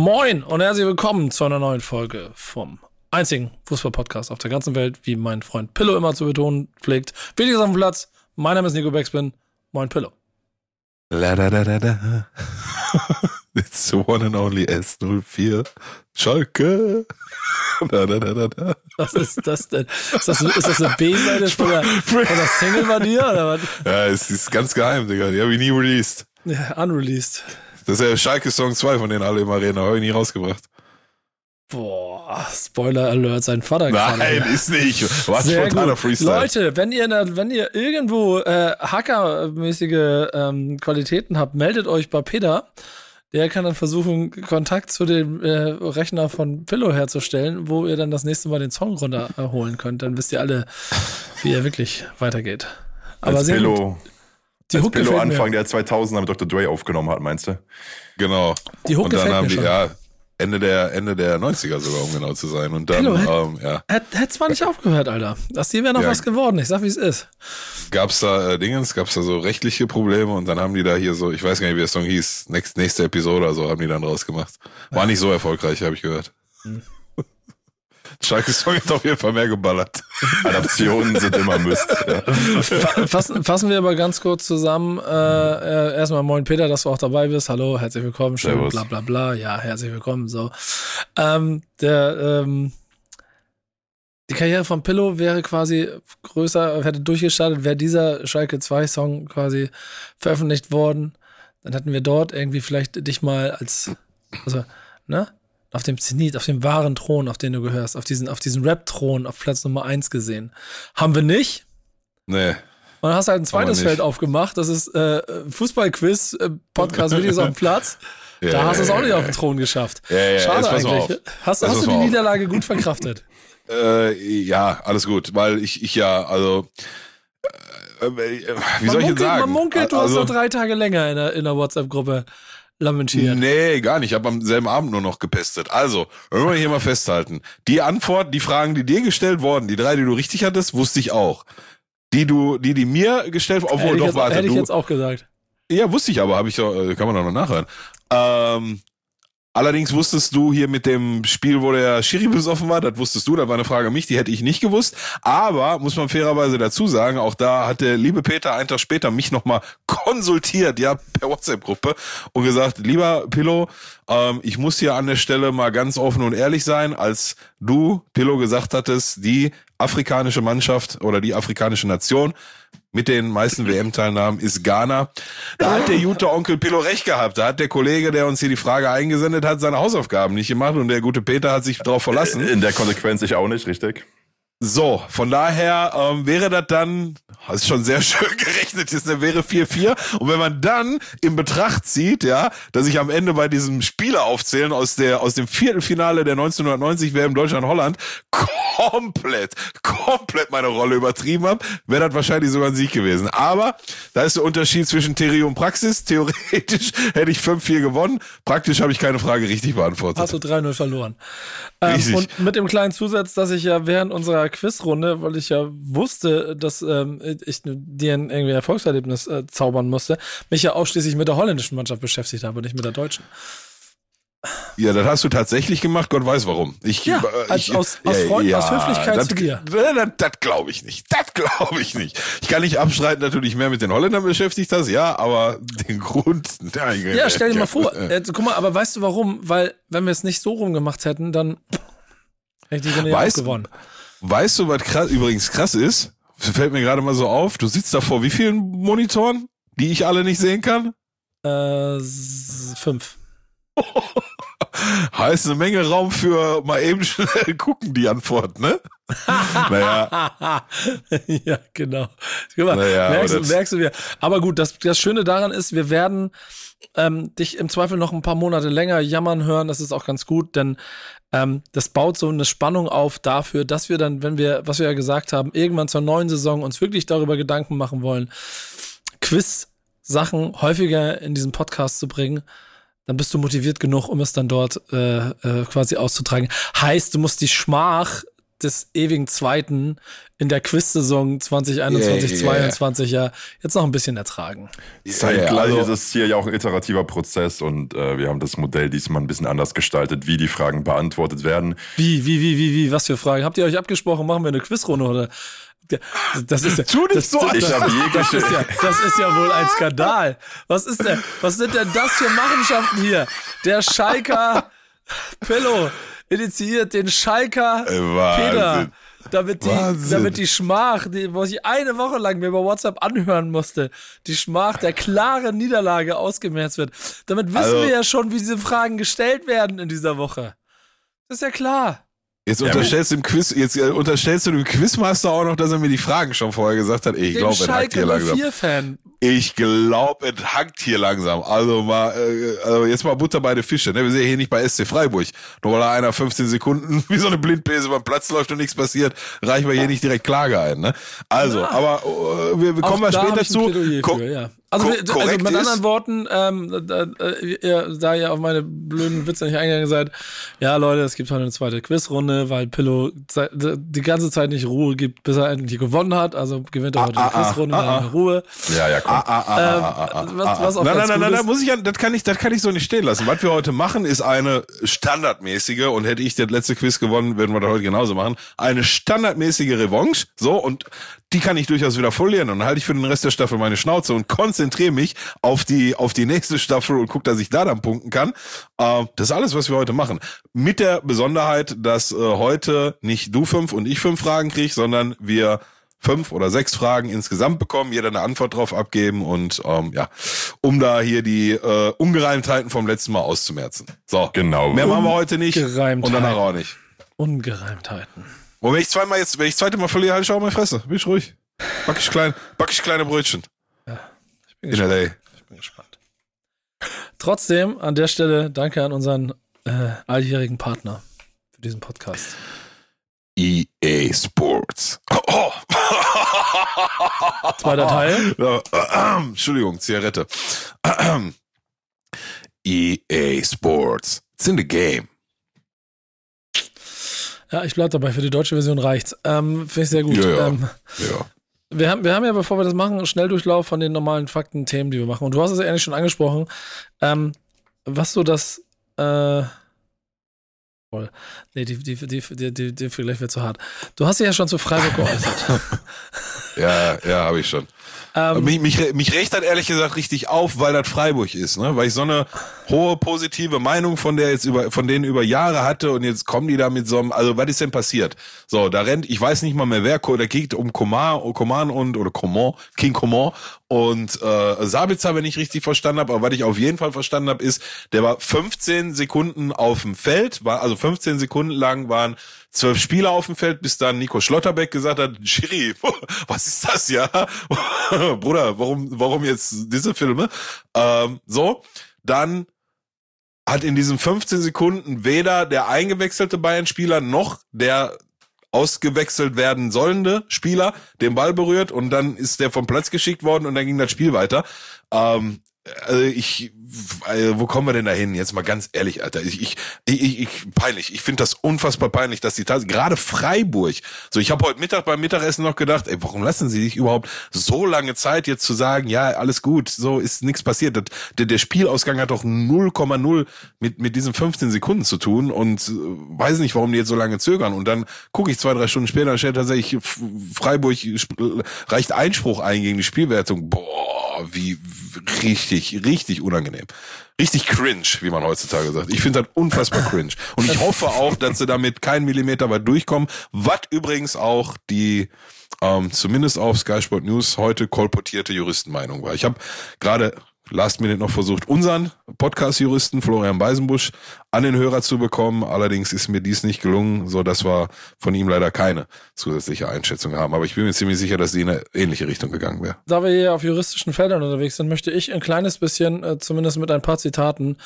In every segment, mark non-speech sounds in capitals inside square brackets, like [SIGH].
Moin und herzlich willkommen zu einer neuen Folge vom einzigen Fußball-Podcast auf der ganzen Welt, wie mein Freund Pillow immer zu betonen pflegt. Wichtig ist auf dem Platz. Mein Name ist Nico Backspin. Moin Pillow. La da da da da. It's the one and only S04. Schalke. Da, da, da, da, da. Was ist das denn? Ist das, ist das eine B-Seite von der, von der Single bei dir oder was? Ja, es ist ganz geheim, Digga. Die habe ich nie released. Ja, unreleased. Das ist ja Schalke Song 2, von denen alle immer reden, habe ich nie rausgebracht. Boah, Spoiler Alert, sein Vater Nein, gerade. ist nicht. Was Sehr spontaner gut. Freestyle. Leute, wenn ihr, wenn ihr irgendwo äh, hackermäßige ähm, Qualitäten habt, meldet euch bei Peter. Der kann dann versuchen, Kontakt zu dem äh, Rechner von Pillow herzustellen, wo ihr dann das nächste Mal den Song runterholen könnt. Dann wisst ihr alle, wie er wirklich weitergeht. Aber als sehr gut. Die als Hook Pillow Anfang mir. der 2000er mit Dr. Dre aufgenommen hat, meinst du? Genau. Die Hook und dann haben die, schon. ja, Ende der, Ende der 90er sogar, um genau zu sein. Und dann, Pillow, hätt- ähm, ja, Hätte hätt zwar nicht aufgehört, Alter. Das hier wäre noch Ja. was geworden. Ich sag, wie es ist. gab's da äh, Dingens, gab's da so rechtliche Probleme und dann haben die da hier so, ich weiß gar nicht, wie der Song hieß, next, nächste Episode oder so, haben die dann rausgemacht. War nicht so erfolgreich, habe ich gehört. Hm. Schalke Song hat auf jeden Fall mehr geballert. Adaptionen sind immer Mist. Ja. Fassen, fassen wir aber ganz kurz zusammen. Äh, äh, erstmal moin Peter, dass du auch dabei bist. Hallo, herzlich willkommen. Schön, Servus. bla bla bla. Ja, herzlich willkommen. So. Ähm, der, ähm, die Karriere von Pillow wäre quasi größer, hätte durchgestartet, wäre dieser Schalke 2 Song quasi veröffentlicht worden. Dann hätten wir dort irgendwie vielleicht dich mal als, also, ne? Auf dem Zenit, auf dem wahren Thron, auf den du gehörst, auf diesen, auf diesen Rap-Thron auf Platz Nummer eins gesehen. Haben wir nicht. Nee. Und dann hast du halt ein zweites. Feld aufgemacht. Das ist äh, Fußballquiz, äh, Podcast Videos auf dem Platz. [LAUGHS] Ja, da hast du es auch nicht auf den Thron geschafft. Ja, Schade eigentlich. Hast, hast du die. Niederlage gut verkraftet? [LAUGHS] Äh, ja, alles gut, weil ich, ich ja, also, äh, äh, wie man soll ich munkelt, sagen? Man munkelt, du also, hast noch drei Tage länger in der, in der WhatsApp-Gruppe lamentiert. Nee, gar nicht. Ich habe am selben Abend nur noch gepestet. Also, wenn wir hier mal festhalten. Die Antwort, die Fragen, die dir gestellt wurden, die drei, die du richtig hattest, wusste ich auch. Die du, die, die mir gestellt wurden, obwohl hätte ich, doch, jetzt, warte, hätte ich du, jetzt auch gesagt. ja, wusste ich aber, habe ich doch, äh, kann man doch noch nachhören. Ähm, allerdings wusstest du hier mit dem Spiel, wo der Schiri besoffen war, das wusstest du, da war eine Frage an mich, die hätte ich nicht gewusst. Aber, muss man fairerweise dazu sagen, auch da hat der liebe Peter einen Tag später mich nochmal konsultiert, ja, per WhatsApp-Gruppe und gesagt, lieber Pillow, ähm, ich muss hier an der Stelle mal ganz offen und ehrlich sein, als du, Pillow, gesagt hattest, die afrikanische Mannschaft oder die afrikanische Nation mit den meisten WM-Teilnahmen ist Ghana. Da hat der gute Onkel Pillow recht gehabt. Da hat der Kollege, der uns hier die Frage eingesendet hat, seine Hausaufgaben nicht gemacht und der gute Peter hat sich darauf verlassen. In der Konsequenz ich auch nicht, richtig? So, von daher ähm, wäre das dann, das ist schon sehr [LAUGHS] schön gerechnet, das wäre 4-4. Und wenn man dann in Betracht zieht, ja, dass ich am Ende bei diesem Spieler aufzählen aus der aus dem Viertelfinale der 1990 WM Deutschland-Holland komplett, komplett meine Rolle übertrieben habe, wäre das wahrscheinlich sogar ein Sieg gewesen. Aber da ist der Unterschied zwischen Theorie und Praxis. [LAUGHS] Theoretisch hätte ich 5-4 gewonnen, praktisch habe ich keine Frage richtig beantwortet. Hast du 3-0 verloren. Ähm, und mit dem kleinen Zusatz, dass ich ja während unserer Quizrunde, weil ich ja wusste, dass ähm, ich dir ein irgendwie Erfolgserlebnis äh, zaubern musste, mich ja ausschließlich mit der holländischen Mannschaft beschäftigt habe nicht mit der deutschen. Ja, das hast du tatsächlich gemacht, Gott weiß warum. Ich, Ja, äh, ich, aus- aus Freund- aus Höflichkeit das, zu dir. Das, das glaube ich nicht. Das glaube ich nicht. Ich kann nicht abstreiten, dass du dich mehr mit den Holländern beschäftigt hast, ja, aber den Grund. [LAUGHS] Nein, Ja, stell dir mal vor, Äh, äh, guck mal, aber weißt du warum? Weil, wenn wir es nicht so rumgemacht hätten, dann hätte ich die ja auch Weißt- gewonnen. Weißt du, was krass, übrigens krass ist? Fällt mir gerade mal so auf. Du sitzt da vor wie vielen Monitoren, die ich alle nicht sehen kann? Äh, fünf. [LAUGHS] Heißt eine Menge Raum für mal eben schnell [LAUGHS] gucken, die Antwort, ne? [LAUGHS] naja. ja, genau. Mal, Naja, merkst, du, merkst du wieder. Aber gut, das, das Schöne daran ist, wir werden ähm, dich im Zweifel noch ein paar Monate länger jammern hören. Das ist auch ganz gut, denn ähm, das baut so eine Spannung auf dafür, dass wir dann, wenn wir, was wir ja gesagt haben, irgendwann zur neuen Saison uns wirklich darüber Gedanken machen wollen, Quiz-Sachen häufiger in diesen Podcast zu bringen. Dann bist du motiviert genug, um es dann dort äh, äh, quasi auszutragen. Heißt, du musst die Schmach des ewigen Zweiten in der Quiz-Saison 2021, Yeah, yeah. 22 ja jetzt noch ein bisschen ertragen. Zeitgleich also- ist es hier ja auch ein iterativer Prozess und äh, wir haben das Modell diesmal ein bisschen anders gestaltet, wie die Fragen beantwortet werden. Wie, wie, wie, wie, wie, was für Fragen? Habt ihr euch abgesprochen? Machen wir eine Quizrunde oder? Das ist ja, Tu nicht das, so, das, Alter. Ich habe das, jegliche. ist ja, das ist ja wohl ein Skandal. Was ist denn, was sind denn das für Machenschaften hier? Der Schalker Pillow initiiert den Schalker Ey, Wahnsinn. Peter. Damit die, Wahnsinn. damit die Schmach, die, was ich eine Woche lang mir über WhatsApp anhören musste, die Schmach der klaren Niederlage ausgemerzt wird. Damit wissen Also- wir ja schon, wie diese Fragen gestellt werden in dieser Woche. Das ist ja klar. Jetzt Ja, unterstellst du dem Quiz, jetzt äh, unterstellst du dem Quizmaster auch noch, dass er mir die Fragen schon vorher gesagt hat. Ich glaube, er hackt hier langsam. 04-Fan. Ich glaube, es hackt hier langsam. Also mal, äh, also jetzt mal Butter bei den Fische. Ne? Wir sind ja hier nicht bei SC Freiburg. Nur weil da einer 15 Sekunden [LAUGHS] wie so eine Blindbese beim Platz läuft und nichts passiert, reichen wir hier nicht direkt Klage ein. Ne? Also, Ja. aber äh, wir, wir kommen mal später zu. Für, ja. Also, ko- also mit anderen Worten, ähm, da, äh, ihr, da ihr auf meine blöden Witze nicht eingegangen seid, ja Leute, es gibt heute eine zweite Quizrunde, weil Pillow die ganze Zeit nicht Ruhe gibt, bis er endlich gewonnen hat. Also gewinnt er heute ah, die Quizrunde, ah, dann ah. haben wir Ruhe. Ja, ja, komm. Ah, ah, ah, Ähm, ah, ah, ah, was- ah, was auch nein, nein, nein, nein, ist- muss ich ja, das kann ich, das kann ich so nicht stehen lassen. Was wir heute machen, ist eine standardmäßige und hätte ich das letzte Quiz gewonnen, würden wir das heute genauso machen. Eine standardmäßige Revanche, so und die kann ich durchaus wieder verlieren und dann halte ich für den Rest der Staffel meine Schnauze und konzentriere mich auf die auf die nächste Staffel und gucke, dass ich da dann punkten kann. Äh, das ist alles, was wir heute machen. Mit der Besonderheit, dass äh, heute nicht du fünf und ich fünf Fragen krieg, sondern wir fünf oder sechs Fragen insgesamt bekommen, jeder eine Antwort drauf abgeben und ähm, ja, um da hier die äh, Ungereimtheiten vom letzten Mal auszumerzen. So, Genau. mehr machen wir heute nicht und danach auch nicht. Ungereimtheiten. Und wenn ich zweimal jetzt, wenn ich zweite Mal verliere, halt ich auch meine Fresse. Bin ich ruhig. Back ich klein, back ich kleine Brötchen Ich bin in gespannt. LA. Ich bin gespannt. Trotzdem an der Stelle danke an unseren äh, alljährigen Partner für diesen Podcast. EA E Sports. Oh. [LAUGHS] Zweiter Teil. Ja, äh, Entschuldigung, Zigarette. [CLEARS THROAT] EA Sports. It's in the game. Ja, ich bleib dabei. Für die deutsche Version reicht's. Ähm, Finde ich sehr gut. Ja, ja. Ähm, Ja. wir, haben, wir haben ja, bevor wir das machen, einen Schnelldurchlauf von den normalen Fakten, Themen, die wir machen. Und du hast es ja eigentlich schon angesprochen. Ähm, was so das. Äh, voll. Nee, die, die, die, die, die, die vielleicht wird zu hart. Du hast dich ja schon zu Freiburg geäußert. [LAUGHS] Ja, ja, habe ich schon. Ähm, mich, mich, mich regt das ehrlich gesagt richtig auf, weil das Freiburg ist, ne? Weil ich so eine hohe positive Meinung von der jetzt über, von denen über Jahre hatte und jetzt kommen die da mit so einem, also was ist denn passiert? So, da rennt, ich weiß nicht mal mehr wer, da geht um Coman, Coman und, oder Coman, King Coman und äh, Sabitzer, wenn ich richtig verstanden habe, aber was ich auf jeden Fall verstanden habe, ist, der war 15 Sekunden auf dem Feld, war also 15 Sekunden lang waren zwölf Spieler auf dem Feld, bis dann Nico Schlotterbeck gesagt hat, Schiri, [LAUGHS] was ist das ja? [LAUGHS] Bruder, warum, warum jetzt diese Filme? Ähm, so, dann hat in diesen 15 Sekunden weder der eingewechselte Bayern-Spieler noch der ausgewechselt werden sollende Spieler den Ball berührt und dann ist der vom Platz geschickt worden und dann ging das Spiel weiter. Ähm, also ich, äh, wo kommen wir denn da hin? Jetzt mal ganz ehrlich, Alter. Ich, ich, ich, ich peinlich. Ich finde das unfassbar peinlich, dass die Tatsache, gerade Freiburg. So, ich habe heute Mittag beim Mittagessen noch gedacht, ey, warum lassen sie sich überhaupt so lange Zeit jetzt zu sagen, ja, alles gut, so ist nichts passiert. Das, der, der Spielausgang hat doch 0,0 mit, mit diesen 15 Sekunden zu tun und äh, weiß nicht, warum die jetzt so lange zögern. Und dann gucke ich zwei, drei Stunden später und steht tatsächlich, Freiburg reicht Einspruch ein gegen die Spielwertung. Boah, wie richtig, richtig unangenehm. Richtig cringe, wie man heutzutage sagt. Ich finde das unfassbar cringe. Und ich hoffe auch, dass sie damit keinen Millimeter weit durchkommen. Was übrigens auch die, ähm, zumindest auf Sky Sport News heute kolportierte Juristenmeinung war. Ich habe gerade last minute noch versucht, unseren Podcast-Juristen Florian Beisenbusch an den Hörer zu bekommen. Allerdings ist mir dies nicht gelungen, so dass wir von ihm leider keine zusätzliche Einschätzung haben. Aber ich bin mir ziemlich sicher, dass die in eine ähnliche Richtung gegangen wäre. Da wir hier auf juristischen Feldern unterwegs sind, möchte ich ein kleines bisschen, äh, zumindest mit ein paar Zitaten,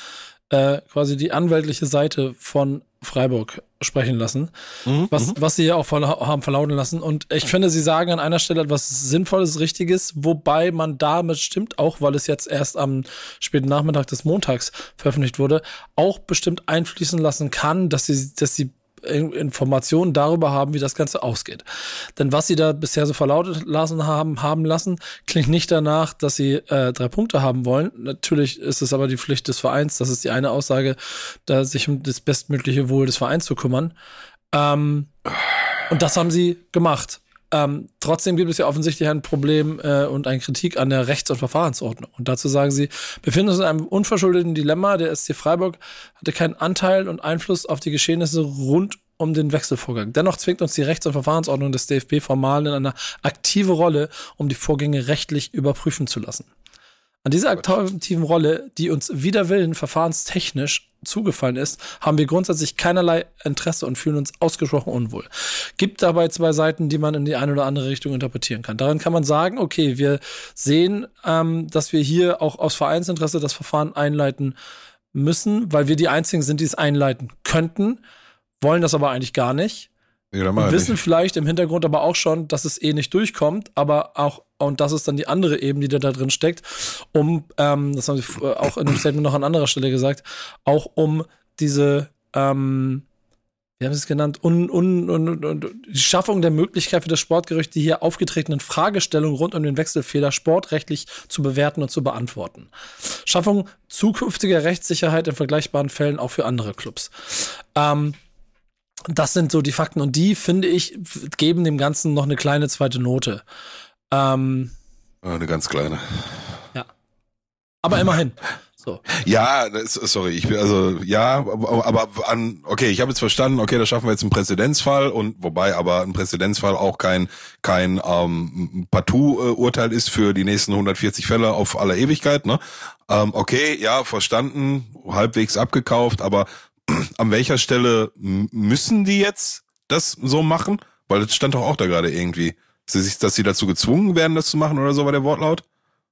äh, quasi die anwältliche Seite von Freiburg sprechen lassen, mhm, was, mhm. was sie ja auch haben verlauten lassen. Und ich finde, sie sagen an einer Stelle etwas Sinnvolles, Richtiges, wobei man damit stimmt, auch weil es jetzt erst am späten Nachmittag des Montags veröffentlicht wurde, auch bestimmt einfließen lassen kann, dass sie, dass sie Informationen darüber haben, wie das Ganze ausgeht. Denn was sie da bisher so verlautet lassen haben, haben lassen, klingt nicht danach, dass sie äh, drei Punkte haben wollen. Natürlich ist es aber die Pflicht des Vereins, das ist die eine Aussage, da sich um das bestmögliche Wohl des Vereins zu kümmern. Ähm, und das haben sie gemacht. Ähm, trotzdem gibt es ja offensichtlich ein Problem äh, und eine Kritik an der Rechts- und Verfahrensordnung. Und dazu sagen sie, befinden uns in einem unverschuldeten Dilemma. Der SC Freiburg hatte keinen Anteil und Einfluss auf die Geschehnisse rund um den Wechselvorgang. Dennoch zwingt uns die Rechts- und Verfahrensordnung des DFB formal in eine aktive Rolle, um die Vorgänge rechtlich überprüfen zu lassen. An dieser aktiven Rolle, die uns wider Willen verfahrenstechnisch zugefallen ist, haben wir grundsätzlich keinerlei Interesse und fühlen uns ausgesprochen unwohl. Gibt dabei zwei Seiten, die man in die eine oder andere Richtung interpretieren kann. Darin kann man sagen, okay, wir sehen, ähm, dass wir hier auch aus Vereinsinteresse das Verfahren einleiten müssen, weil wir die einzigen sind, die es einleiten könnten, wollen das aber eigentlich gar nicht. Ja, und wissen nicht. vielleicht im Hintergrund aber auch schon, dass es eh nicht durchkommt, aber auch, und das ist dann die andere Ebene, die da drin steckt, um, ähm, das haben sie auch in dem Statement noch an anderer Stelle gesagt, auch um diese, ähm, wie haben sie es genannt, un, un, un, un, die Schaffung der Möglichkeit für das Sportgericht, die hier aufgetretenen Fragestellungen rund um den Wechselfehler sportrechtlich zu bewerten und zu beantworten. Schaffung zukünftiger Rechtssicherheit in vergleichbaren Fällen auch für andere Clubs. Ähm, das sind so die Fakten und die, finde ich, geben dem Ganzen noch eine kleine zweite Note. Ähm, eine ganz kleine. Ja. Aber immerhin. So. Ja, sorry, ich bin also ja, aber an okay, ich habe jetzt verstanden, okay, da schaffen wir jetzt einen Präzedenzfall und wobei aber ein Präzedenzfall auch kein kein ähm, Partout-Urteil ist für die nächsten 140 Fälle auf aller Ewigkeit, ne? Ähm, okay, ja, verstanden, halbwegs abgekauft, aber an welcher Stelle müssen die jetzt das so machen? Weil das stand doch auch da gerade irgendwie. Dass sie dazu gezwungen werden, das zu machen oder so war der Wortlaut.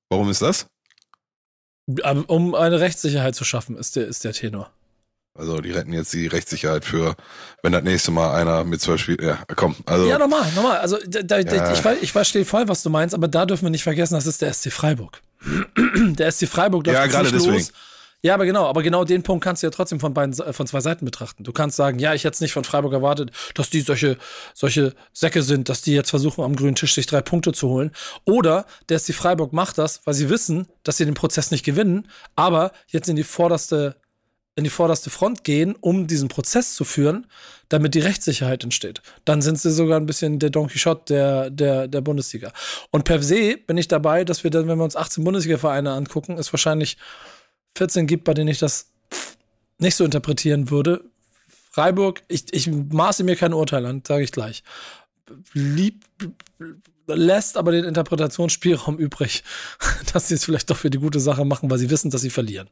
Warum ist das? Um eine Rechtssicherheit zu schaffen, ist der, ist der Tenor. Also die retten jetzt die Rechtssicherheit für, wenn das nächste Mal einer mit zwei Spielen. Ja, komm. Also, ja, nochmal, nochmal. Also da, ja. ich, ich verstehe voll, was du meinst, aber da dürfen wir nicht vergessen, das ist der SC Freiburg. [CLEARS THROAT] der SC Freiburg darf ja, gerade deswegen. los ja, aber genau, aber genau den Punkt kannst du ja trotzdem von beiden, von zwei Seiten betrachten. Du kannst sagen, ja, ich hätte es nicht von Freiburg erwartet, dass die solche, solche Säcke sind, dass die jetzt versuchen, am grünen Tisch sich drei Punkte zu holen. Oder der ist die Freiburg macht das, weil sie wissen, dass sie den Prozess nicht gewinnen, aber jetzt in die vorderste, in die vorderste Front gehen, um diesen Prozess zu führen, damit die Rechtssicherheit entsteht. Dann sind sie sogar ein bisschen der Don Quixote der, der, der Bundesliga. Und per se bin ich dabei, dass wir dann, wenn wir uns 18 Bundesliga-Vereine angucken, ist wahrscheinlich 14 gibt, bei denen ich das nicht so interpretieren würde. Freiburg, ich, ich maße mir kein Urteil an, sage ich gleich. Lieb, lässt aber den Interpretationsspielraum übrig, [LAUGHS] dass sie es vielleicht doch für die gute Sache machen, weil sie wissen, dass sie verlieren.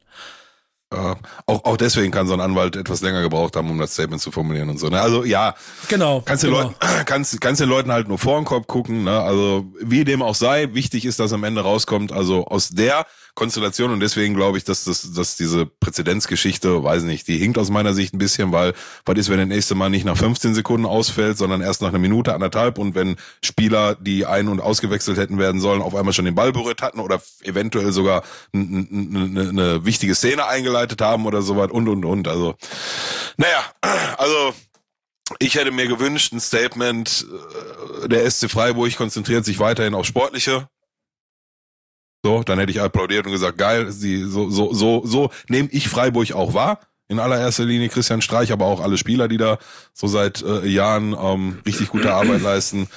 Äh, auch, auch deswegen kann so ein Anwalt etwas länger gebraucht haben, um das Statement zu formulieren und so. Ne? Also ja, genau. Kannst, genau. Den Leuten, [CLEARS THROAT] kannst, kannst den Leuten halt nur vor den Kopf gucken. Ne? Also wie dem auch sei, wichtig ist, dass am Ende rauskommt. Also aus der Konstellation und deswegen glaube ich, dass das, dass diese Präzedenzgeschichte, weiß nicht, die hinkt aus meiner Sicht ein bisschen, weil was ist, wenn der nächste Mal nicht nach 15 Sekunden ausfällt, sondern erst nach einer Minute, anderthalb und wenn Spieler, die ein- und ausgewechselt hätten werden sollen, auf einmal schon den Ball berührt hatten oder eventuell sogar eine wichtige Szene eingeleitet haben oder sowas und und und. Also, naja, also ich hätte mir gewünscht, ein Statement, äh, der SC Freiburg konzentriert sich weiterhin auf Sportliche. So, dann hätte ich applaudiert und gesagt, geil, sie, so, so, so, so nehme ich Freiburg auch wahr. In allererster Linie Christian Streich, aber auch alle Spieler, die da so seit äh, Jahren ähm, richtig gute Arbeit leisten.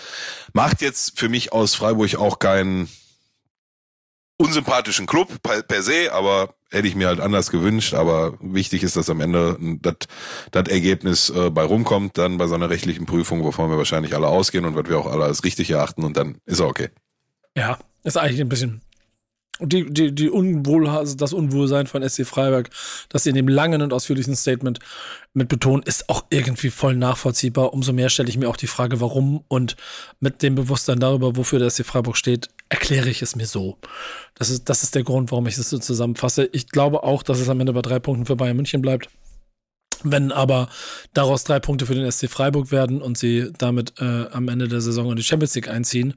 Macht jetzt für mich aus Freiburg auch keinen unsympathischen Club per, per se, aber hätte ich mir halt anders gewünscht. Aber wichtig ist, dass am Ende das Ergebnis äh, bei rumkommt, dann bei so rechtlichen Prüfung, wovon wir wahrscheinlich alle ausgehen und was wir auch alle als richtig erachten und dann ist er okay. Ja, ist eigentlich ein bisschen die, die, die Unwohl, also das Unwohlsein von SC Freiberg, das sie in dem langen und ausführlichen Statement mit betonen, ist auch irgendwie voll nachvollziehbar. Umso mehr stelle ich mir auch die Frage, warum und mit dem Bewusstsein darüber, wofür der SC Freiburg steht, erkläre ich es mir so. Das ist, das ist der Grund, warum ich es so zusammenfasse. Ich glaube auch, dass es am Ende bei drei Punkten für Bayern München bleibt. Wenn aber daraus drei Punkte für den SC Freiburg werden und sie damit äh, am Ende der Saison in die Champions League einziehen,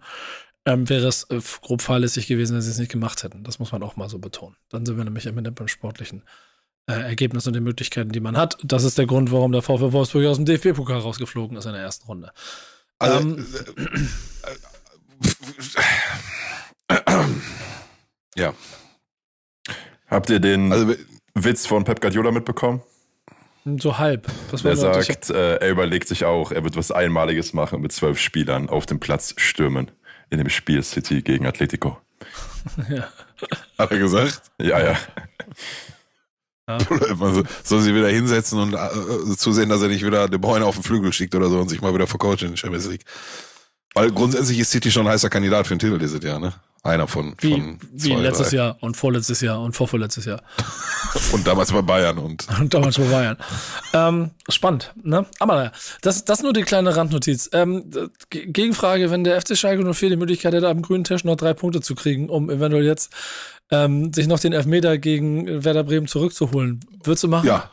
ähm, wäre es äh, grob fahrlässig gewesen, wenn sie es nicht gemacht hätten. Das muss man auch mal so betonen. Dann sind wir nämlich am Ende beim sportlichen äh, Ergebnis und den Möglichkeiten, die man hat. Das ist der Grund, warum der VfL Wolfsburg aus dem DFB-Pokal rausgeflogen ist in der ersten Runde. Also, ähm, äh, ja. Habt ihr den also, Witz von Pep Guardiola mitbekommen? So halb. Was er sagt, äh, er überlegt sich auch, er wird was Einmaliges machen mit zwölf Spielern auf dem Platz stürmen in dem Spiel City gegen Atletico. [LAUGHS] ja. Hat er gesagt? Ja, ja. ja. [LAUGHS] Soll sie wieder hinsetzen und äh, zusehen, dass er nicht wieder De Bruyne auf den Flügel schickt oder so und sich mal wieder vercoacht in der Champions League. Weil grundsätzlich ist City schon ein heißer Kandidat für den Titel dieses Jahr, ne? Einer von, wie, von wie zwei, letztes drei. Jahr und vorletztes Jahr und vorvorletztes Jahr. [LAUGHS] und damals bei Bayern und. [LAUGHS] Und damals bei Bayern. ähm, spannend, ne? Aber naja, das, das nur die kleine Randnotiz. Ähm, Gegenfrage, wenn der FC Schalke nur vier die Möglichkeit hätte, am grünen Tisch noch drei Punkte zu kriegen, um eventuell jetzt ähm, sich noch den Elfmeter gegen Werder Bremen zurückzuholen. Würdest du machen? Ja,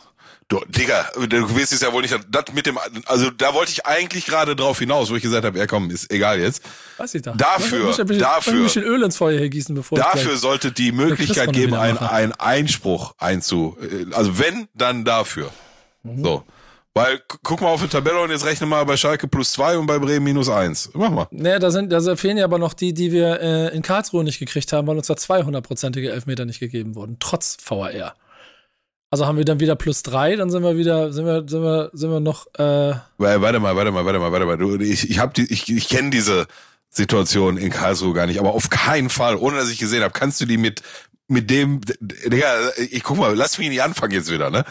Du, Digga, du wirst es ja wohl nicht, das mit dem, also da wollte ich eigentlich gerade drauf hinaus, wo ich gesagt habe, ja komm, ist egal jetzt. Weiß ich da. Dafür, ich bisschen, dafür. ein bisschen Öl ins Feuer hier gießen, bevor Dafür sollte die Möglichkeit geben, einen, einen Einspruch einzu, äh, also wenn, dann dafür. Mhm. So. Weil, guck mal auf die Tabelle und jetzt rechne mal bei Schalke plus zwei und bei Bremen minus eins. Mach mal. Naja, da sind, da fehlen ja aber noch die, die wir äh, in Karlsruhe nicht gekriegt haben, weil uns da 200-prozentige Elfmeter nicht gegeben wurden, trotz VAR. Also haben wir dann wieder plus drei, dann sind wir wieder, sind wir, sind wir, sind wir noch. Äh warte mal, warte mal, warte mal, warte mal. Du, ich, ich habe die, ich, ich kenne diese Situation in Karlsruhe gar nicht, aber auf keinen Fall, ohne dass ich gesehen habe, kannst du die mit mit dem, Digga, ich guck mal, lass mich nicht anfangen jetzt wieder, ne?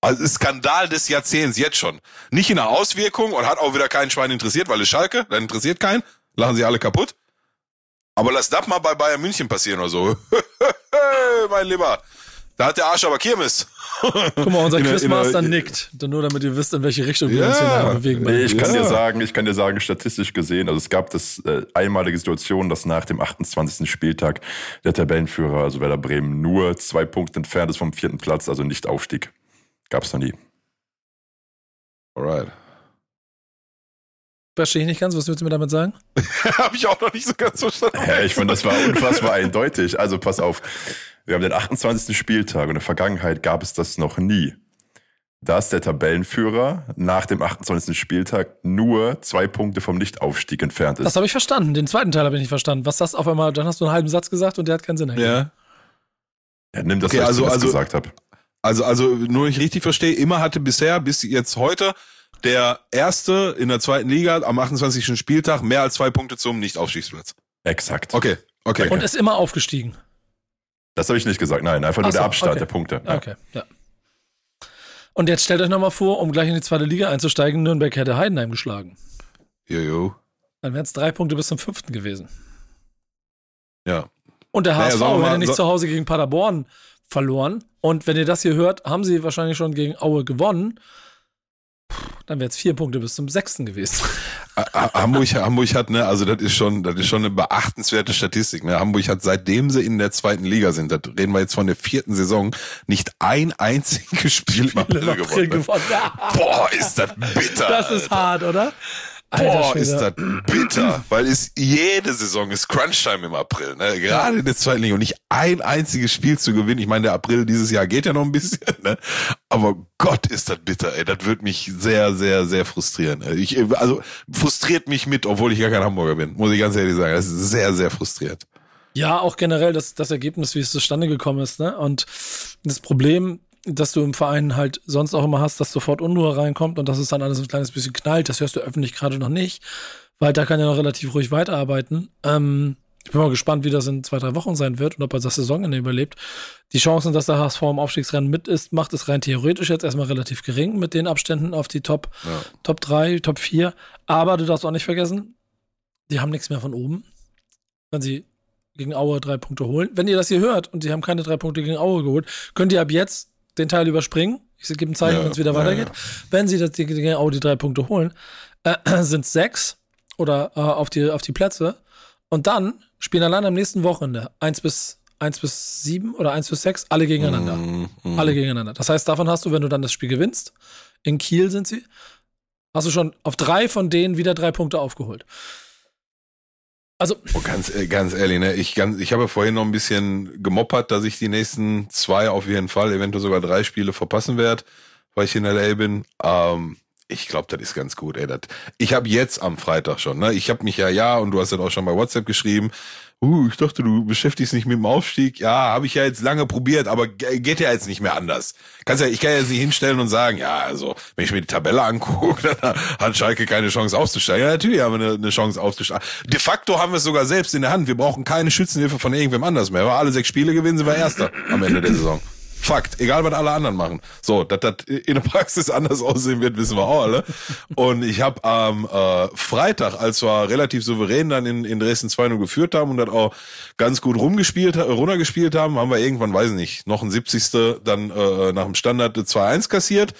Also Skandal des Jahrzehnts jetzt schon. Nicht in der Auswirkung und hat auch wieder keinen Schwein interessiert, weil es Schalke, dann interessiert keinen, lachen sie alle kaputt. Aber lass das mal bei Bayern München passieren oder so. [LAUGHS] mein Lieber. Da hat der Arsch aber Kirmes. [LAUGHS] Guck mal, unser Quizmaster nickt. Nur damit ihr wisst, in welche Richtung wir uns hier bewegen. Nee, ich kann ja. dir sagen, ich kann dir sagen, statistisch gesehen, also es gab das äh, einmalige Situation, dass nach dem 28. Spieltag der Tabellenführer, also Werder Bremen, nur zwei Punkte entfernt ist vom vierten Platz, also nicht Aufstieg. Gab's noch nie. Alright. Verstehe ich nicht ganz, was willst du mir damit sagen? [LAUGHS] Habe ich auch noch nicht so ganz verstanden. Ja, ich finde, das war unfassbar eindeutig. Also pass auf. Wir haben den 28. Spieltag und in der Vergangenheit gab es das noch nie. Da ist der Tabellenführer nach dem 28. Spieltag nur zwei Punkte vom Nichtaufstieg entfernt ist. Das habe ich verstanden. Den zweiten Teil habe ich nicht verstanden. Was das auf einmal, dann hast du einen halben Satz gesagt und der hat keinen Sinn. Ja. Ja, nimm das, okay, was also, ich also, gesagt habe. Also, also, nur ich richtig verstehe, immer hatte bisher bis jetzt heute der erste in der zweiten Liga am 28. Spieltag mehr als zwei Punkte zum Nichtaufstiegsplatz. Exakt. Okay, okay. Und ist immer aufgestiegen. Das habe ich nicht gesagt. Nein, einfach nur so, der Abstand okay. der Punkte. Ja. Okay, ja. Und jetzt stellt euch nochmal vor, um gleich in die zweite Liga einzusteigen, Nürnberg hätte Heidenheim geschlagen. Jojo. Dann wären es drei Punkte bis zum fünften gewesen. Ja. Und der HSV naja, hätte nicht so zu Hause gegen Paderborn verloren. Und wenn ihr das hier hört, haben sie wahrscheinlich schon gegen Aue gewonnen dann wäre es vier Punkte bis zum sechsten gewesen. Hamburg, Hamburg hat, ne, also das ist schon, das ist schon eine beachtenswerte Statistik. Ne? Hamburg hat seitdem sie in der zweiten Liga sind, da reden wir jetzt von der vierten Saison, nicht ein einziges Spiel im April gewonnen. gewonnen. Boah, ist das bitter. Das ist hart, oder? Boah, ist das bitter, weil es jede Saison ist Crunchtime im April, ne? gerade in der zweiten Liga und nicht ein einziges Spiel zu gewinnen. Ich meine, der April dieses Jahr geht ja noch ein bisschen, ne? aber Gott ist das bitter, ey. Das wird mich sehr, sehr, sehr frustrieren. Ich, also frustriert mich mit, obwohl ich gar kein Hamburger bin, muss ich ganz ehrlich sagen. Das ist sehr, sehr frustriert. Ja, auch generell das, das Ergebnis, wie es zustande gekommen ist. Ne? Und das Problem dass du im Verein halt sonst auch immer hast, dass sofort Unruhe reinkommt und dass es dann alles ein kleines bisschen knallt. Das hörst du öffentlich gerade noch nicht, weil da kann ja noch relativ ruhig weiterarbeiten. Ähm, ich bin mal gespannt, wie das in zwei, drei Wochen sein wird und ob er das Saisonende überlebt. Die Chancen, dass der HSV im Aufstiegsrennen mit ist, macht es rein theoretisch jetzt erstmal relativ gering mit den Abständen auf die Top, ja. Top 3, Top 4. Aber du darfst auch nicht vergessen, die haben nichts mehr von oben. Wenn sie gegen Aue drei Punkte holen. Wenn ihr das hier hört und sie haben keine drei Punkte gegen Aue geholt, könnt ihr ab jetzt den Teil überspringen. Ich gebe ein Zeichen, Ja, wenn es wieder ja, weitergeht. ja. Wenn sie das Aue die drei Punkte holen, äh, [CLEARS THROAT] sind sechs oder äh, auf, die, auf die Plätze. Und dann spielen allein am nächsten Wochenende eins bis, eins bis sieben oder eins bis sechs alle gegeneinander. Mhm, mhm. Alle gegeneinander. Das heißt, davon hast du, wenn du dann das Spiel gewinnst, in Kiel sind sie, hast du schon auf drei von denen wieder drei Punkte aufgeholt. Also, Oh, ganz, äh, ganz ehrlich, ne? Ich, ganz, ich habe vorhin noch ein bisschen gemoppert, dass ich die nächsten zwei auf jeden Fall, eventuell sogar drei Spiele verpassen werde, weil ich in LA bin. Ähm, ich glaube, das ist ganz gut, ey. Das, ich habe jetzt am Freitag schon, ne? Ich habe mich ja, ja, und du hast das auch schon bei WhatsApp geschrieben. Uh, ich dachte, du beschäftigst dich mit dem Aufstieg. Ja, habe ich ja jetzt lange probiert, aber ge- geht ja jetzt nicht mehr anders. Kannst ja, ich kann ja jetzt nicht hinstellen und sagen, ja, also, wenn ich mir die Tabelle angucke, [LAUGHS] dann hat Schalke keine Chance aufzusteigen. Ja, natürlich haben wir eine, eine Chance aufzusteigen. De facto haben wir es sogar selbst in der Hand. Wir brauchen keine Schützenhilfe von irgendwem anders mehr. Wenn wir alle sechs Spiele gewinnen, sind wir Erster am Ende der Saison. Fakt, egal was alle anderen machen. So, dass das in der Praxis anders aussehen wird, wissen wir auch alle. Und ich habe am äh, Freitag, als wir relativ souverän dann in, in Dresden 2-0 geführt haben und das auch ganz gut rumgespielt, äh, runtergespielt haben, haben wir irgendwann, weiß ich nicht, noch ein 70. dann äh, nach dem Standard 2-1 kassiert.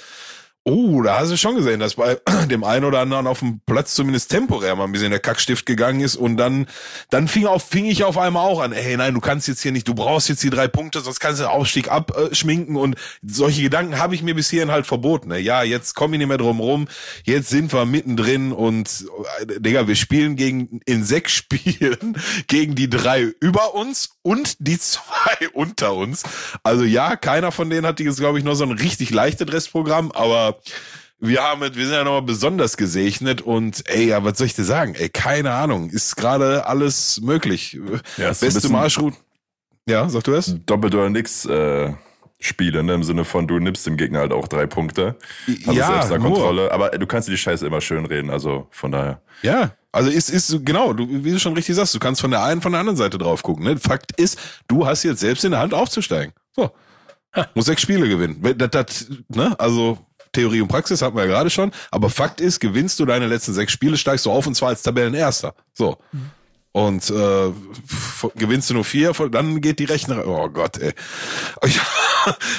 Oh, da hast du schon gesehen, dass bei [CLEARS THROAT] dem einen oder anderen auf dem Platz zumindest temporär mal ein bisschen der Kackstift gegangen ist und dann, dann fing auf, fing ich auf einmal auch an, ey, nein, du kannst jetzt hier nicht, du brauchst jetzt die drei Punkte, sonst kannst du den Aufstieg abschminken und solche Gedanken habe ich mir bis hierhin halt verboten. Ne? Ja, jetzt komme ich nicht mehr drum rum, jetzt sind wir mittendrin und, äh, Digga, wir spielen gegen, in sechs [LAUGHS] Spielen gegen die drei über uns und die [LAUGHS] zwei unter uns. Also ja, keiner von denen hat jetzt, glaube ich, noch so ein richtig leichtes Restprogramm, aber wir haben wir sind ja nochmal besonders gesegnet und ey, ja, was soll ich dir sagen? Ey, keine Ahnung, ist gerade alles möglich. Ja, Beste Marschroute. Ja, sag du es? Doppelt oder nix äh, Spiele, ne? im Sinne von, du nimmst dem Gegner halt auch drei Punkte. Also Ja, selbst. Kontrolle. Aber du kannst dir die Scheiße immer schön reden, also von daher. Ja, also ist, ist genau, du, wie du schon richtig sagst, du kannst von der einen, von der anderen Seite drauf gucken. Ne? Fakt ist, du hast jetzt selbst in der Hand aufzusteigen. So. Muss sechs Spiele gewinnen. Das, das, ne? Also Theorie und Praxis hatten wir ja gerade schon, aber Fakt ist, gewinnst du deine letzten sechs Spiele, steigst du auf und zwar als Tabellenerster. So. Und äh, gewinnst du nur vier, dann geht die Rechner. Oh Gott, ey. [LAUGHS] Ich,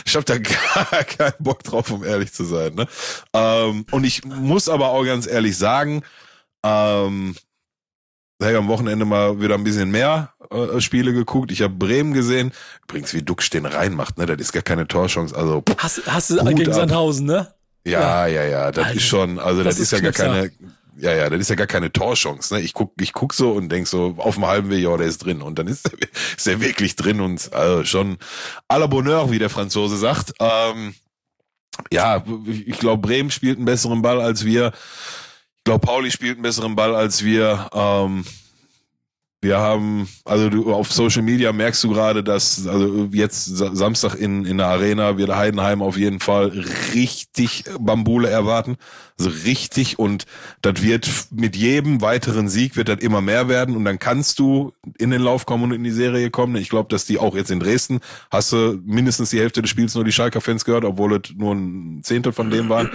ich habe da gar [LAUGHS] keinen Bock drauf, um ehrlich zu sein. Ne? Ähm, und ich muss aber auch ganz ehrlich sagen, ähm, ich habe am Wochenende mal wieder ein bisschen mehr äh, Spiele geguckt. Ich habe Bremen gesehen. Übrigens, wie Duxch den reinmacht, ne? Das ist gar keine Torchance. Also pff, hast, hast du gegen ab. Sandhausen, ne? Ja, ja, ja, das Alter, ist schon, also das, das ist, ist ja gar keine, ja, ja, das ist ja gar keine Torchance. Ne? Ich guck, ich guck so und denk so, auf dem halben Weg, ja, der ist drin. Und dann ist er, [LAUGHS] ist er wirklich drin und also schon à la Bonheur, wie der Franzose sagt. Ähm, ja, ich glaube, Bremen spielt einen besseren Ball als wir. Ich glaube, Pauli spielt einen besseren Ball als wir. Ähm, wir haben, also du, auf Social Media merkst du gerade, dass also jetzt Sa- Samstag in, in der Arena wird Heidenheim auf jeden Fall richtig Bambule erwarten. Also richtig und das wird mit jedem weiteren Sieg wird das immer mehr werden und dann kannst du in den Lauf kommen und in die Serie kommen. Ich glaube, dass die auch jetzt in Dresden hast du mindestens die Hälfte des Spiels nur die Schalker Fans gehört, obwohl es nur ein Zehntel von dem waren